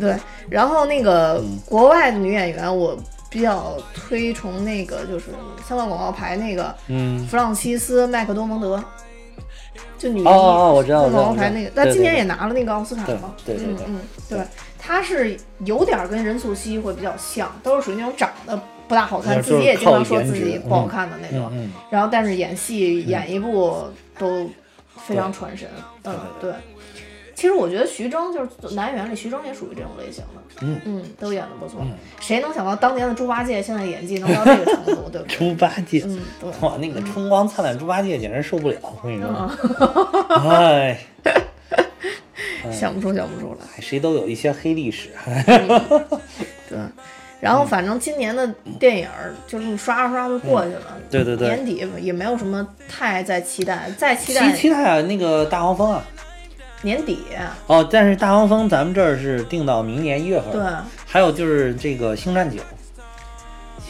对，然后那个嗯国外的女演员，我比较推崇那个就是香港广告牌那个嗯，弗朗西斯麦克多蒙德，就女一哦哦哦我知道香港广我知道。告牌那个，对对她今年也拿了那个奥斯卡对嘛，对对对。嗯嗯，对，她是有点跟任素汐会比较像，都是属于那种长得不大好看，自己也经常说自己不好看的那种，然后但是演戏演一部都非常传神，嗯，对。对。其实我觉得徐峥就是男演员里，徐峥也属于这种类型的，嗯。都演的不错。嗯。谁能想到当年的猪八戒现在演技能到这个程度，对不对？猪八戒，嗯，对。哇，那个春光灿烂猪八戒简直受不了，我跟你说，嗯。哎，(laughs) 想不出，想不出来。谁都有一些黑历史。对，然后反正今年的电影儿就这么刷刷刷就过去了。对对对。年底也没有什么太在期待，再期期待期待啊，那个大黄蜂啊，年底。哦，但是大黄蜂咱们这儿是定到明年一月份。对，还有就是这个星战九，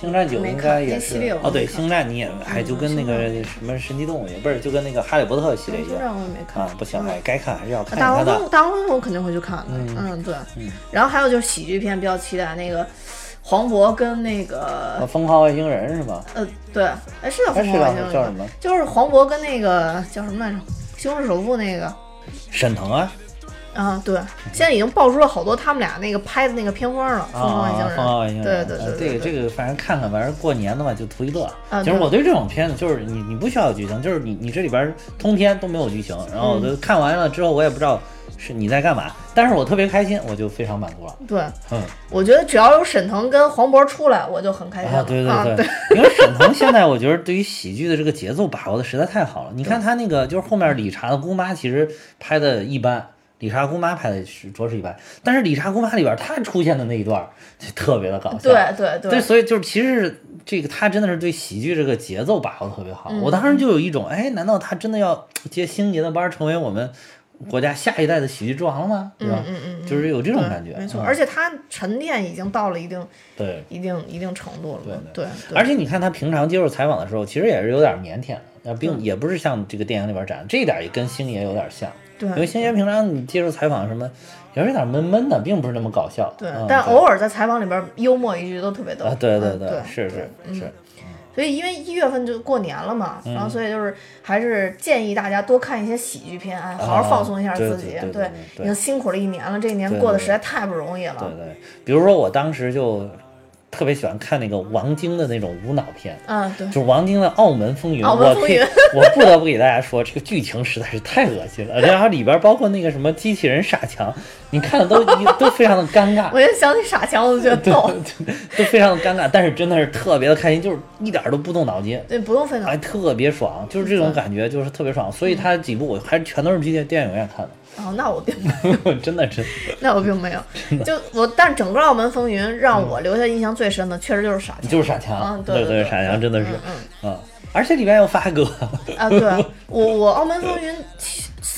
星战九应该也是哦，对，星战你也还就跟那个什么神奇动物也不是，就跟那个哈利波特系列一星战样我也没看。啊，不行，哎，该看还是要看大黄。蜂，大黄蜂我肯定会去看的。嗯嗯，对嗯。然后还有就是喜剧片，比较期待那个黄渤跟那啊个封号外星人是吧？呃，对，哎是叫还是叫疯狂外星人叫什么？就是黄渤跟那个叫什么来着，《西红柿首富》那个。沈腾啊，啊，对，现在已经爆出了好多他们俩那个拍的那个片花了，《疯狂外星啊，人》封号外星人。对对呃对对，这个这个，反正看看，反正过年的嘛，就图一乐。其实我对这种片子，就是你你不需要有剧情，就是你你这里边通篇都没有剧情，然后我嗯就看完了之后，我也不知道是你在干嘛，但是我特别开心，我就非常满足了。对，嗯。我觉得只要有沈腾跟黄渤出来，我就很开心了。啊，对啊对对，(laughs) 因为沈腾现在我觉得对于喜剧的这个节奏把握的实在太好了。你看他那个就是后面理查的姑妈，其实拍的一般，理查姑妈拍的是着实一般，但是理查姑妈里边他出现的那一段就特别的搞笑。对对对，所以就是其实是这个他真的是对喜剧这个节奏把握的特别好。我当时就有一种，哎，难道他真的要接星爷的班，成为我们国家下一代的喜剧之王了吗？对吧？嗯嗯嗯就是有这种感觉，没错，嗯而且他沉淀已经到了一定对。一定一定程度了嘛。对，对而且你看他平常接受采访的时候，其实也是有点腼腆的，那并也不是像这个电影里边展，这一点也跟星爷有点像。对因为星爷平常你接受采访什么，也是有点闷闷的，并不是那么搞笑。对嗯，但偶尔在采访里边幽默一句都特别逗。啊，对对嗯对，是是嗯是，所以因为一月份就过年了嘛，然嗯后所以就是还是建议大家多看一些喜剧片，哎，好好放松一下自己。啊对已经辛苦了一年了，这一年过得实在太不容易了。对对。比如说我当时就特别喜欢看那个王晶的那种无脑片。啊，对。就是王晶的《澳门风云》，我可以，我不得不给大家说，这个剧情实在是太恶心了。然后里边包括那个什么机器人傻强，你看的都都非常的尴尬。(laughs) 我就想起傻强，我就觉得对逗。都非常的尴尬，但是真的是特别的开心，就是一点儿都不动脑筋，对，不用费脑还。特别爽，就是这种感觉，就是特别爽。所以他几部我还全都是去电影院看哦，那我并没有，(laughs) 真的真的。(laughs) 那我并没有。(laughs) 就我，但整个《澳门风云》让我留下印象最深的，确实就是傻强。就是傻强，嗯对对对傻强真的是，嗯嗯，而且里面有发哥，啊，对我我《澳门风云》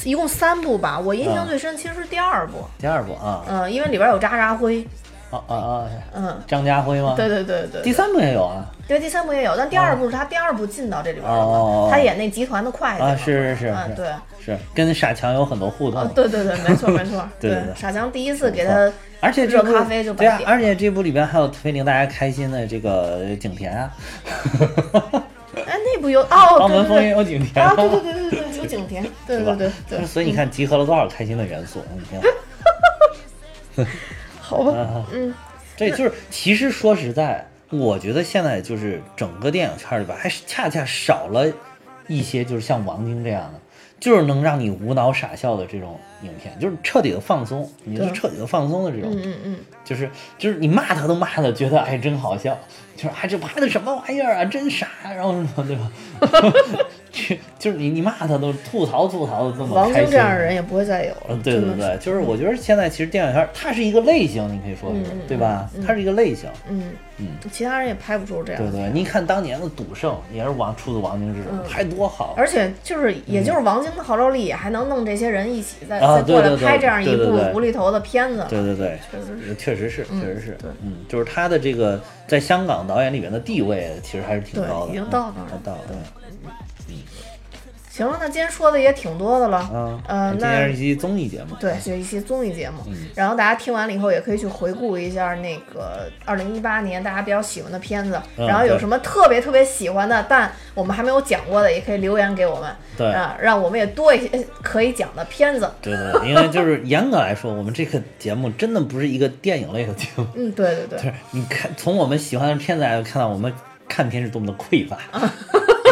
一共三部吧，我印象最深其实是第二部，第二部啊嗯，因为里边有渣渣辉，啊啊啊，嗯，张家辉吗？对对对对，第三部也有啊对第三部也有，但第二部是他第二部进到这里边了他演那集团的会计啊，是是是是，嗯对。是跟傻强有很多互啊，动，对对对，没错没错，对傻强第一次给他而且这咖啡就对啊而且这部里边还有特别令大家开心的这个景甜啊，(laughs) 哎，那部有哦，澳门风对对对云有景甜。啊，对对对对对，有景甜，(laughs) 对吧？对对对，所以你看集合了多少开心的元素，你看。(laughs) 好吧，啊，嗯，对，就是其实说实在，我觉得现在就是整个电影圈里边，还是恰恰少了一些就是像王晶这样的，就是能让你无脑傻笑的这种影片，就是彻底的放松，你是彻底的放松的这种，嗯嗯嗯，就是就是你骂他都骂的觉得哎真好笑，就是哎这拍的什么玩意儿啊，真傻，然后什么对吧？(laughs) 这 (laughs) 就是你你骂他都吐槽吐槽的这么王开心晶这样的人也不会再有了。嗯，对对对，就是我觉得现在其实电影圈儿它是一个类型，你可以说对吧嗯？它是一个类型，嗯嗯，其他人也拍不出这样对。对。你看当年的《赌圣》也是王出自王晶之手，嗯拍多好，而且就是，也就是王晶的号召力，还能弄这些人一起再啊再过来拍这样一部无厘头的片子。对对对，确实是。确实是，嗯确实是，对嗯，就是他的这个在香港导演里面的地位，其实还是挺高的，已经嗯到那儿了到了，对行了，那今天说的也挺多的了。嗯，呃，今那天是一期综艺节目，对，就一期综艺节目，嗯然后大家听完了以后，也可以去回顾一下那个二零一八年大家比较喜欢的片子，嗯然后有什么特别特别喜欢的，但我们还没有讲过的，也可以留言给我们，对啊，让我们也多一些可以讲的片子。对对对，因为就是严格来说，我们这个节目真的不是一个电影类的节目，嗯，对对对 (laughs) 就，是你看从我们喜欢的片子来看到我们看片是多么的匮乏，(laughs)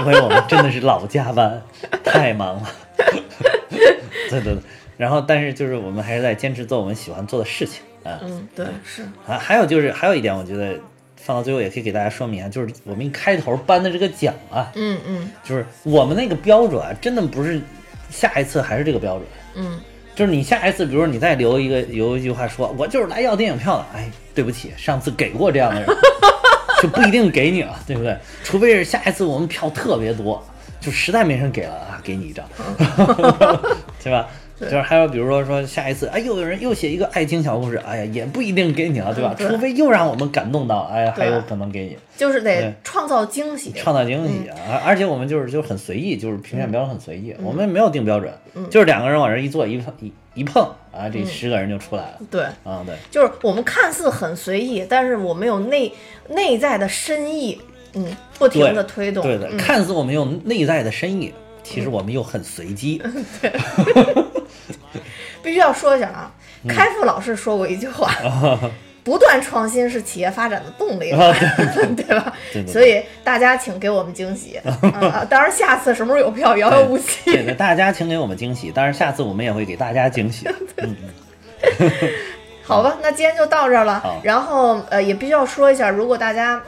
因为我们真的是老加班，太忙了。(laughs) 对对对，然后但是就是我们还是在坚持做我们喜欢做的事情啊。嗯，对，是，啊，还有就是还有一点，我觉得放到最后也可以给大家说明啊，就是我们一开头颁的这个奖啊，嗯嗯就是我们那个标准啊，真的不是下一次还是这个标准。嗯，就是你下一次，比如说你再留一个留一句话说，我就是来要电影票的，哎，对不起，上次给过这样的人，就不一定给你了，对不对？除非是下一次我们票特别多，就实在没人给了啊，给你一张，(laughs) 对吧？就是还有比如说说下一次，哎，又有人又写一个爱情小故事，哎呀，也不一定给你了，对吧？除非又让我们感动到，哎呀，还有可能给你就是得创造惊喜。创造惊喜啊！而而且我们就是就很随意，就是评选标准很随意，我们没有定标准，就是两个人往这一坐一碰一一碰啊，这十个人就出来了。对，啊，对，就是我们看似很随意，但是我们有内内在的深意，嗯，不停的推动。对的，嗯看似我们有内在的深意，其实我们又很随机。(laughs) (laughs) 必须要说一下啊，嗯开复老师说过一句话。(laughs) 不断创新是企业发展的动力，啊 (laughs) 对吧？对对对所以大家请给我们惊喜！(laughs) 当然，下次什么时候有票，遥遥无期。对的，大家请给我们惊喜，当然下次我们也会给大家惊喜。嗯，好吧，那今天就到这儿了。然后呃，也必须要说一下，如果大家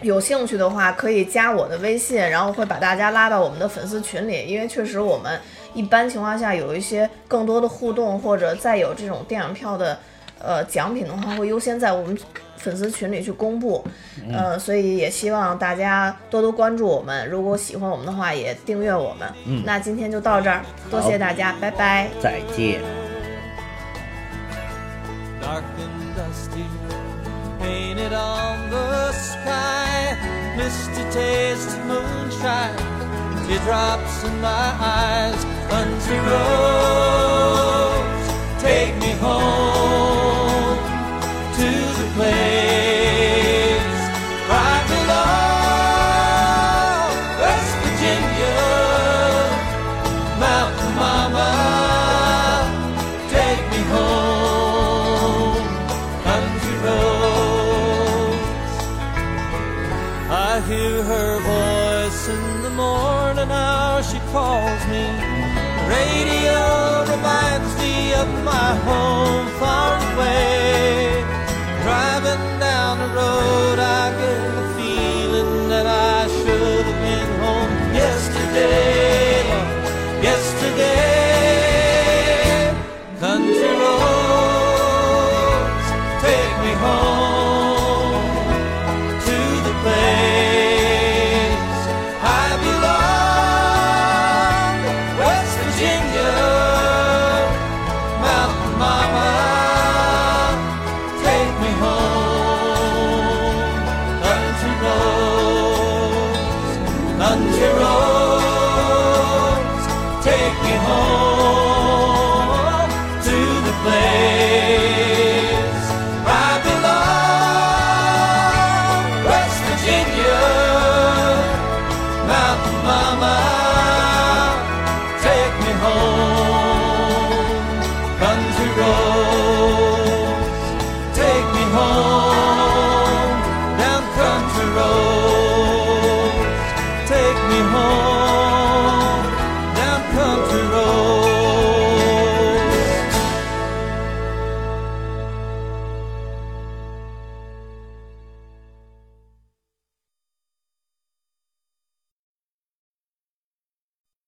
有兴趣的话，可以加我的微信，然后会把大家拉到我们的粉丝群里，因为确实我们一般情况下有一些更多的互动，或者再有这种电影票的呃奖品的话，会优先在我们。粉丝群里去公布，呃，所以也希望大家多多关注我们。如果喜欢我们的话，也订阅我们。嗯那今天就到这儿，多谢大家，拜拜。再见。dark and dusty, painted on the sky. Misty taste of moonshine, teardrops in my eyes. Country roads, take me home to the place I belong. West Virginia, Mountain Mama take me home, country roads. I hear her voice in the morning hour, she calls